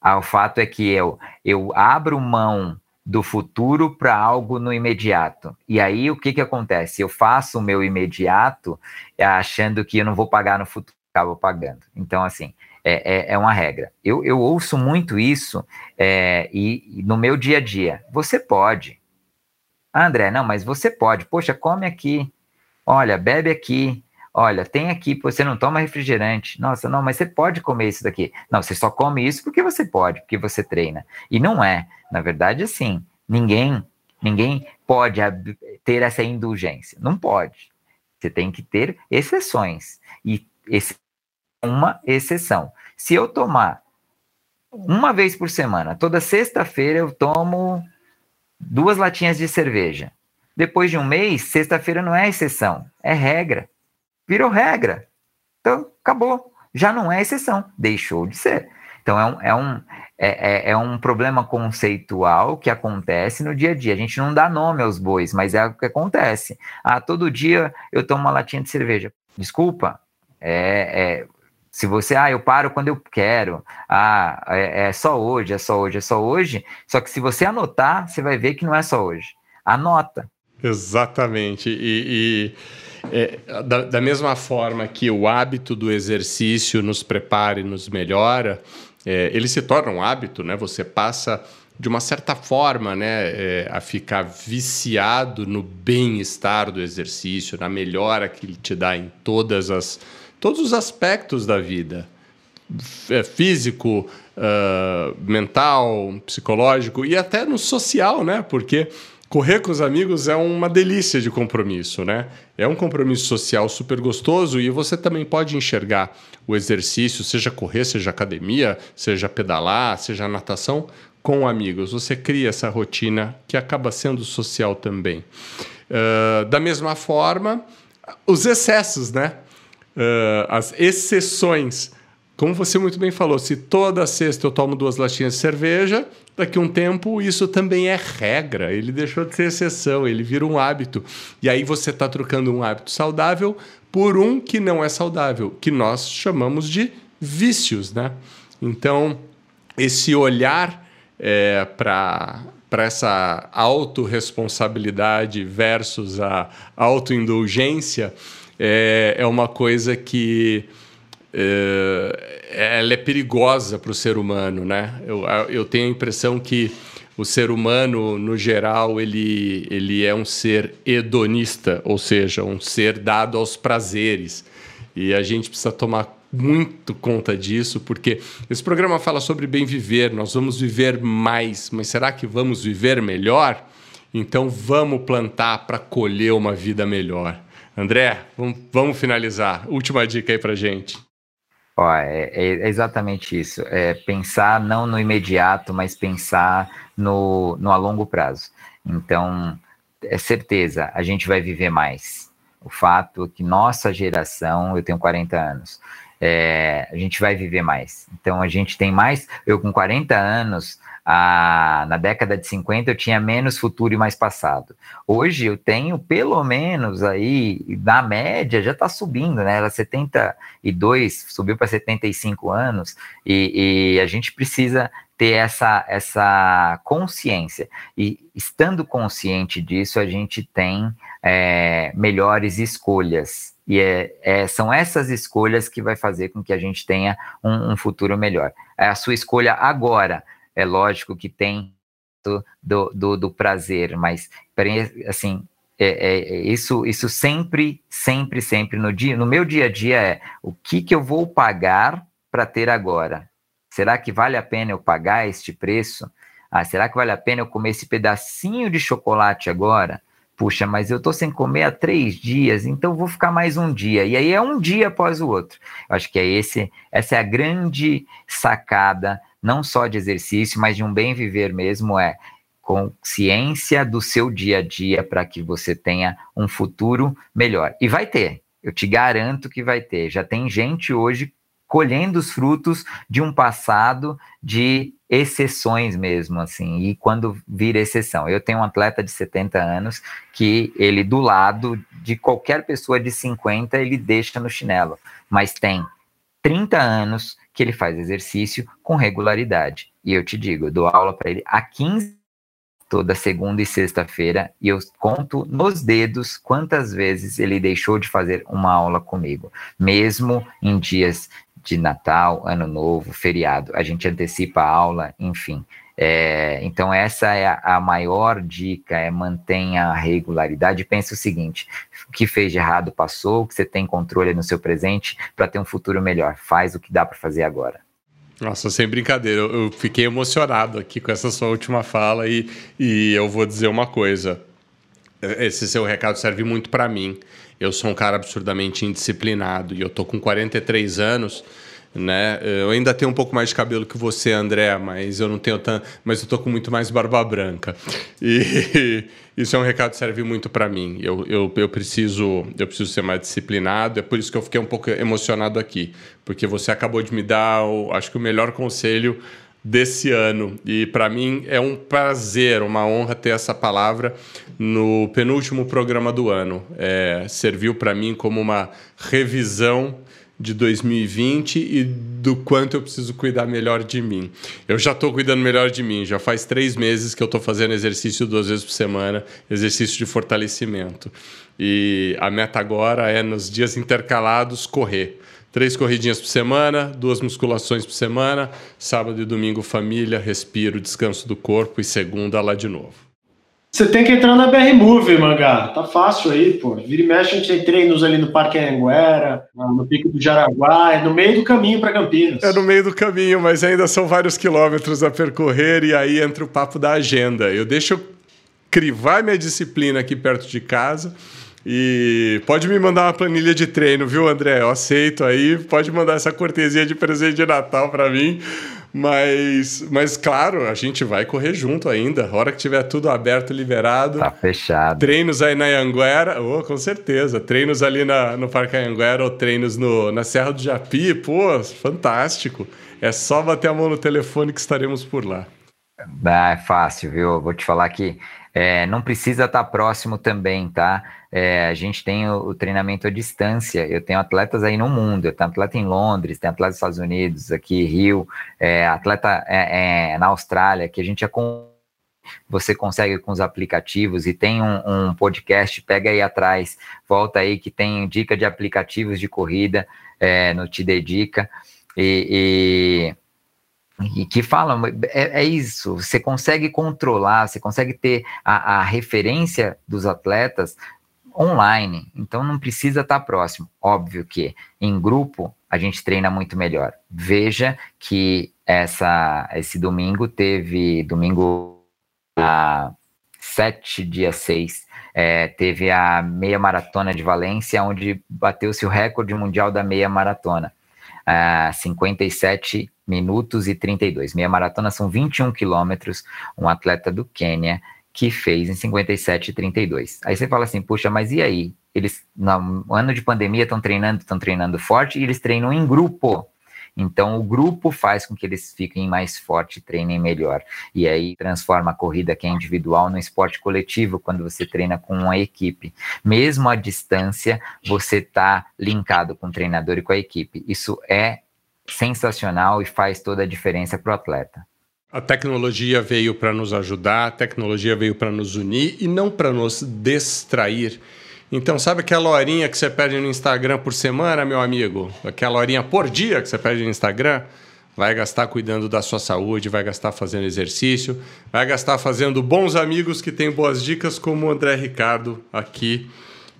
Ah, o fato é que eu, eu abro mão do futuro para algo no imediato. E aí o que, que acontece? Eu faço o meu imediato achando que eu não vou pagar no futuro, acabo pagando. Então, assim, é, é, é uma regra. Eu, eu ouço muito isso é, e, e no meu dia a dia. Você pode. Ah, André, não, mas você pode. Poxa, come aqui. Olha, bebe aqui. Olha, tem aqui, você não toma refrigerante. Nossa, não, mas você pode comer isso daqui. Não, você só come isso porque você pode, porque você treina. E não é. Na verdade, assim, ninguém, ninguém pode ter essa indulgência. Não pode. Você tem que ter exceções. E esse é uma exceção. Se eu tomar uma vez por semana. Toda sexta-feira eu tomo duas latinhas de cerveja. Depois de um mês, sexta-feira não é exceção, é regra. Virou regra. Então, acabou. Já não é exceção, deixou de ser. Então, é um, é um, é, é, é, um problema conceitual que acontece no dia a dia. A gente não dá nome aos bois, mas é o que acontece. Ah, todo dia eu tomo uma latinha de cerveja. Desculpa, é, é se você, ah, eu paro quando eu quero, ah, é, é, só hoje, é só hoje, é só hoje. Só que se você anotar, você vai ver que não é só hoje. Anota. Exatamente. E, e é, da, da, mesma forma que o hábito do exercício nos prepara e nos melhora, é, ele se torna um hábito, né? Você passa de uma certa forma, né, é, a ficar viciado no bem-estar do exercício, na melhora que ele te dá em todas as todos os aspectos da vida, é, físico, uh, mental, psicológico e até no social, né? Porque correr com os amigos é uma delícia de compromisso, né? É um compromisso social super gostoso e você também pode enxergar o exercício, seja correr, seja academia, seja pedalar, seja natação, com amigos. Você cria essa rotina que acaba sendo social também. Uh, da mesma forma, os excessos, né? Uh, as exceções como você muito bem falou, se toda sexta eu tomo duas latinhas de cerveja, daqui a um tempo isso também é regra. Ele deixou de ser exceção, ele vira um hábito. E aí você está trocando um hábito saudável por um que não é saudável, que nós chamamos de vícios, né? Então, esse olhar é, para para essa autorresponsabilidade versus a autoindulgência é, é uma coisa que ela é perigosa para o ser humano, né? Eu, eu tenho a impressão que o ser humano, no geral, ele, ele é um ser hedonista, ou seja, um ser dado aos prazeres. E a gente precisa tomar muito conta disso, porque esse programa fala sobre bem viver, nós vamos viver mais, mas será que vamos viver melhor? Então vamos plantar para colher uma vida melhor. André, vamos, vamos finalizar. Última dica aí para gente. Ó, é, é, exatamente isso. É pensar não no imediato, mas pensar no, no a longo prazo. Então, é certeza, a gente vai viver mais. O fato é que nossa geração, eu tenho 40 anos, é, a gente vai viver mais. Então, a gente tem mais. Eu, com 40 anos, a, na década de 50 eu tinha menos futuro e mais passado. Hoje eu tenho pelo menos aí, na média, já está subindo, né? Era 72, subiu para 75 anos, e, e a gente precisa ter essa, essa consciência. E estando consciente disso, a gente tem é, melhores escolhas. E é, é, são essas escolhas que vai fazer com que a gente tenha um, um futuro melhor. É a sua escolha agora é lógico que tem do, do, do prazer, mas assim, é, é, é, isso, isso sempre, sempre, sempre no dia, no meu dia a dia é o que, que eu vou pagar para ter agora? Será que vale a pena eu pagar este preço? Ah, será que vale a pena eu comer esse pedacinho de chocolate agora? Puxa, mas eu tô sem comer há três dias, então vou ficar mais um dia. E aí é um dia após o outro. Acho que é esse, essa é a grande sacada não só de exercício, mas de um bem viver mesmo, é consciência do seu dia a dia para que você tenha um futuro melhor. E vai ter, eu te garanto que vai ter. Já tem gente hoje colhendo os frutos de um passado de exceções mesmo, assim, e quando vira exceção. Eu tenho um atleta de 70 anos que ele, do lado de qualquer pessoa de 50, ele deixa no chinelo, mas tem 30 anos que ele faz exercício com regularidade. E eu te digo, eu dou aula para ele há 15 toda segunda e sexta-feira e eu conto nos dedos quantas vezes ele deixou de fazer uma aula comigo, mesmo em dias de Natal, Ano Novo, feriado. A gente antecipa a aula, enfim. É, então, essa é a, a, maior dica: é mantenha a regularidade. Pense o seguinte: o que fez de errado passou, o que você tem controle no seu presente para ter um futuro melhor. Faz o que dá para fazer agora. Nossa, sem brincadeira, eu, eu fiquei emocionado aqui com essa sua última fala e, e eu vou dizer uma coisa. Esse seu recado serve muito para mim. Eu sou um cara absurdamente indisciplinado e eu tô com 43 anos né? Eu ainda tenho um pouco mais de cabelo que você, André, mas eu não tenho tanto, mas eu tô com muito mais barba branca. E isso é um recado que serve muito para mim. Eu, eu, eu, preciso, eu preciso ser mais disciplinado. É por isso que eu fiquei um pouco emocionado aqui, porque você acabou de me dar, o, acho que o melhor conselho desse ano. E para mim é um prazer, uma honra ter essa palavra no penúltimo programa do ano. É, serviu para mim como uma revisão de 2020 e do quanto eu preciso cuidar melhor de mim. Eu já estou cuidando melhor de mim, já faz três meses que eu estou fazendo exercício duas vezes por semana, exercício de fortalecimento. E a meta agora é, nos dias intercalados, correr. Três corridinhas por semana, duas musculações por semana, sábado e domingo família, respiro, descanso do corpo e segunda lá de novo. Você tem que entrar na BR Move, Mangá. Tá fácil aí, pô. Vira e mexe, a gente tem treinos ali no Parque Anguera, no Pico do Jaraguá, é no meio do caminho para Campinas. É no meio do caminho, mas ainda são vários quilômetros a percorrer e aí entra o papo da agenda. Eu deixo crivar minha disciplina aqui perto de casa e pode me mandar uma planilha de treino, viu, André? Eu aceito aí. Pode mandar essa cortesia de presente de Natal para mim. Mas, mas, claro, a gente vai correr junto ainda. A hora que tiver tudo aberto, liberado. Tá fechado. Treinos aí na Anguera, oh, com certeza. Treinos ali na, no Parque Anguera ou treinos no, na Serra do Japi, pô, fantástico. É só bater a mão no telefone que estaremos por lá. Ah, é fácil, viu? Vou te falar que é, não precisa estar próximo também, tá? É, a gente tem o, o, treinamento à distância. Eu tenho atletas aí no mundo. Eu tenho atleta em Londres, tenho atleta nos Estados Unidos, aqui Rio, é, atleta é, é, na Austrália, que a gente você consegue com os aplicativos e tem um, um, podcast, pega aí atrás, volta aí que tem dica de aplicativos de corrida é, no Te Dedica. e, e e que falam, é, é, isso, você consegue controlar, você consegue ter a, a, referência dos atletas online, então não precisa estar próximo. Óbvio que em grupo a gente treina muito melhor. Veja que essa, esse domingo teve, domingo a 7, dia 6, é, teve a meia maratona de Valência, onde bateu-se o recorde mundial da meia maratona. Uh, 57 minutos e 32. Meia maratona são 21 quilômetros, um atleta do Quênia que fez em 57 e 32. Aí você fala assim, puxa, mas e aí? Eles, no ano de pandemia, estão treinando, estão treinando forte e eles treinam em grupo. Então, o grupo faz com que eles fiquem mais fortes treinem melhor. E aí transforma a corrida que é individual no esporte coletivo, quando você treina com uma equipe. Mesmo à distância, você está linkado com o treinador e com a equipe. Isso é sensacional e faz toda a diferença para o atleta. A tecnologia veio para nos ajudar, a tecnologia veio para nos unir e não para nos distrair. Então, sabe aquela horinha que você perde no Instagram por semana, meu amigo? Aquela horinha por dia que você perde no Instagram? Vai gastar cuidando da sua saúde, vai gastar fazendo exercício, vai gastar fazendo bons amigos que têm boas dicas, como o André Ricardo aqui,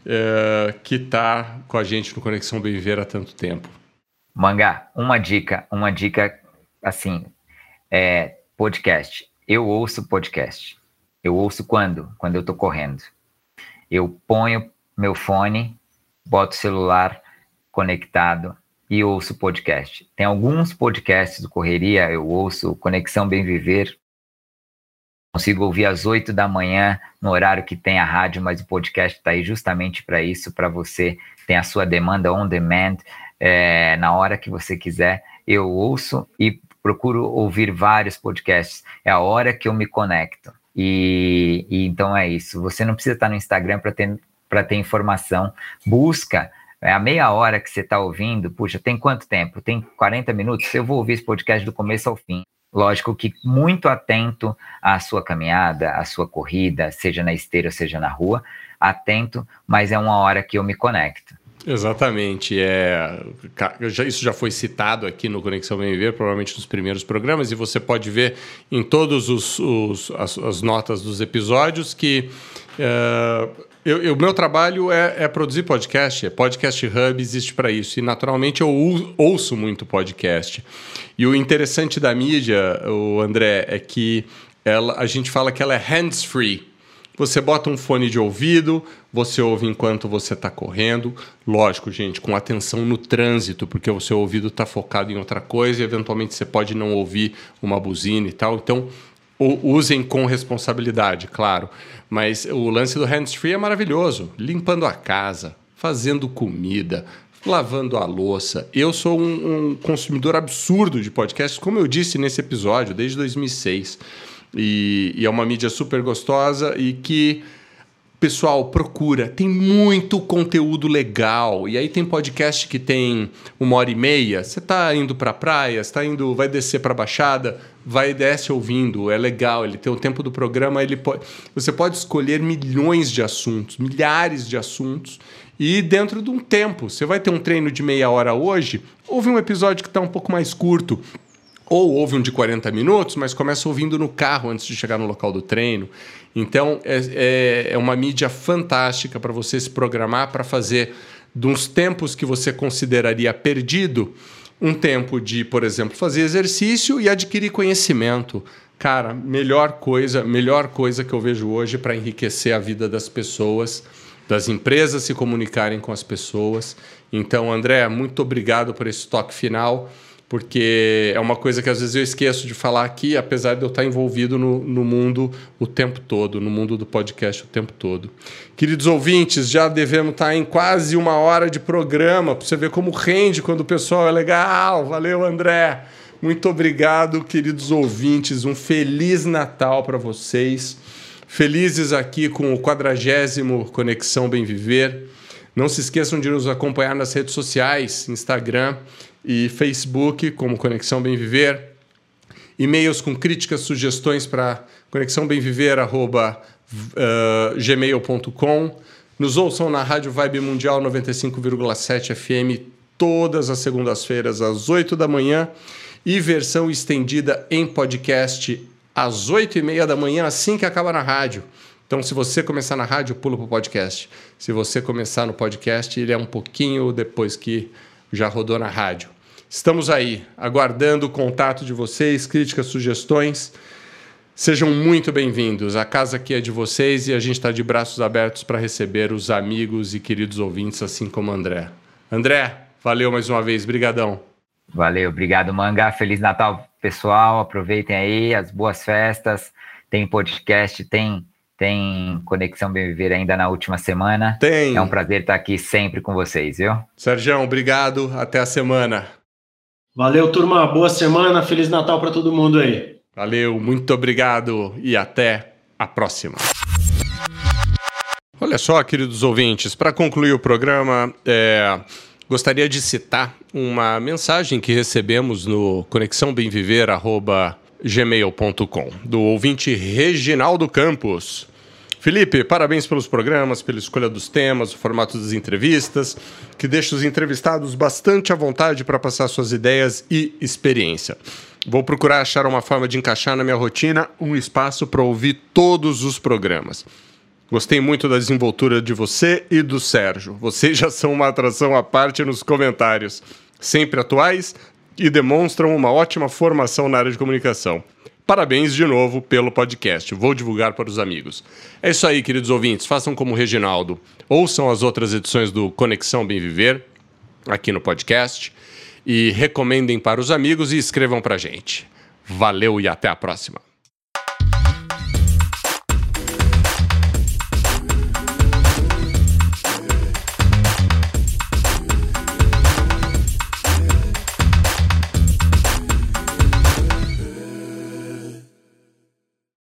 é, que está com a gente no Conexão Bem Viver há tanto tempo. Mangá, uma dica, uma dica assim, é podcast. Eu ouço podcast. Eu ouço quando? Quando eu tô correndo. Eu ponho meu fone, boto o celular conectado e ouço podcast. Tem alguns podcasts do Correria, eu ouço Conexão Bem Viver. Consigo ouvir às 8 da manhã, no horário que tem a rádio, mas o podcast está aí justamente para isso, para você ter a sua demanda on demand é, na hora que você quiser. Eu ouço e procuro ouvir vários podcasts. É a hora que eu me conecto. E, e então é isso. Você não precisa estar no Instagram para ter, ter informação. Busca é a meia hora que você está ouvindo, puxa, tem quanto tempo? Tem 40 minutos? Eu vou ouvir esse podcast do começo ao fim. Lógico que muito atento à sua caminhada, à sua corrida, seja na esteira, seja na rua, atento, mas é uma hora que eu me conecto. Exatamente. É, isso já foi citado aqui no Conexão Bem Viver, provavelmente nos primeiros programas, e você pode ver em todas as, as, notas dos episódios que é, o meu trabalho é, é, produzir podcast, é Podcast Hub, existe para isso. E naturalmente eu ouço muito podcast. E o interessante da mídia, o André, é que ela, a gente fala que ela é hands-free Você bota um fone de ouvido, você ouve enquanto você está correndo. Lógico, gente, com atenção no trânsito, porque o seu ouvido está focado em outra coisa e eventualmente você pode não ouvir uma buzina e tal. Então, usem com responsabilidade, claro. Mas o lance do hands-free é maravilhoso. Limpando a casa, fazendo comida, lavando a louça. Eu sou um, um consumidor absurdo de podcasts, como eu disse nesse episódio, desde 2006. E, e é uma mídia super gostosa e que Pessoal, procura, tem muito conteúdo legal. E aí tem podcast que tem uma hora e meia. Você está indo para a praia, está indo, vai descer para a Baixada, vai e desce ouvindo. É legal. Ele tem o tempo do programa. Ele pode, você pode escolher milhões de assuntos, milhares de assuntos. E dentro de um tempo, você vai ter um treino de meia hora hoje. Ouve um episódio que está um pouco mais curto ou ouve um de 40 minutos, mas começa ouvindo no carro antes de chegar no local do treino. Então, é, é, é uma mídia fantástica para você se programar para fazer uns tempos que você consideraria perdido, um tempo de, por exemplo, fazer exercício e adquirir conhecimento. Cara, melhor coisa, melhor coisa que eu vejo hoje para enriquecer a vida das pessoas, das empresas se comunicarem com as pessoas. Então, André, muito obrigado por esse toque final porque é uma coisa que às vezes eu esqueço de falar aqui, apesar de eu estar envolvido no, no mundo o tempo todo, no mundo do podcast o tempo todo. Queridos ouvintes, já devemos estar em quase uma hora de programa, para você ver como rende quando o pessoal é legal. Valeu, André. Muito obrigado, queridos ouvintes. Um feliz Natal para vocês. Felizes aqui com o quadragésimo Conexão Bem Viver. Não se esqueçam de nos acompanhar nas redes sociais, Instagram e Facebook, como Conexão Bem Viver. E-mails com críticas, sugestões para conexãobemviver.gmail.com. Uh, Nos ouçam na Rádio Vibe Mundial 95,7 FM todas as segundas-feiras às 8 da manhã e versão estendida em podcast às 8 e meia da manhã, assim que acaba na rádio. Então, se você começar na rádio, pula para o podcast. Se você começar no podcast, ele é um pouquinho depois que já rodou na rádio. Estamos aí, aguardando o contato de vocês, críticas, sugestões. Sejam muito bem-vindos. A casa aqui é de vocês e a gente está de braços abertos para receber os amigos e queridos ouvintes, assim como André. André, valeu mais uma vez, brigadão. Valeu, obrigado, Manga. Feliz Natal, pessoal. Aproveitem aí as boas festas. Tem podcast, tem tem Conexão Bem Viver ainda na última semana. Tem. É um prazer estar aqui sempre com vocês, viu? Sérgio, obrigado. Até a semana. Valeu, turma. Boa semana. Feliz Natal para todo mundo aí. Valeu, muito obrigado e até a próxima. Olha só, queridos ouvintes, para concluir o programa, é, gostaria de citar uma mensagem que recebemos no conexãobemviver.gmail.com do ouvinte Reginaldo Campos. Felipe, parabéns pelos programas, pela escolha dos temas, o formato das entrevistas, que deixa os entrevistados bastante à vontade para passar suas ideias e experiência. Vou procurar achar uma forma de encaixar na minha rotina um espaço para ouvir todos os programas. Gostei muito da desenvoltura de você e do Sérgio. Vocês já são uma atração à parte nos comentários, sempre atuais e demonstram uma ótima formação na área de comunicação. Parabéns de novo pelo podcast. Vou divulgar para os amigos. É isso aí, queridos ouvintes. Façam como o Reginaldo. Ouçam as outras edições do Conexão Bem Viver aqui no podcast e recomendem para os amigos e escrevam para a gente. Valeu e até a próxima.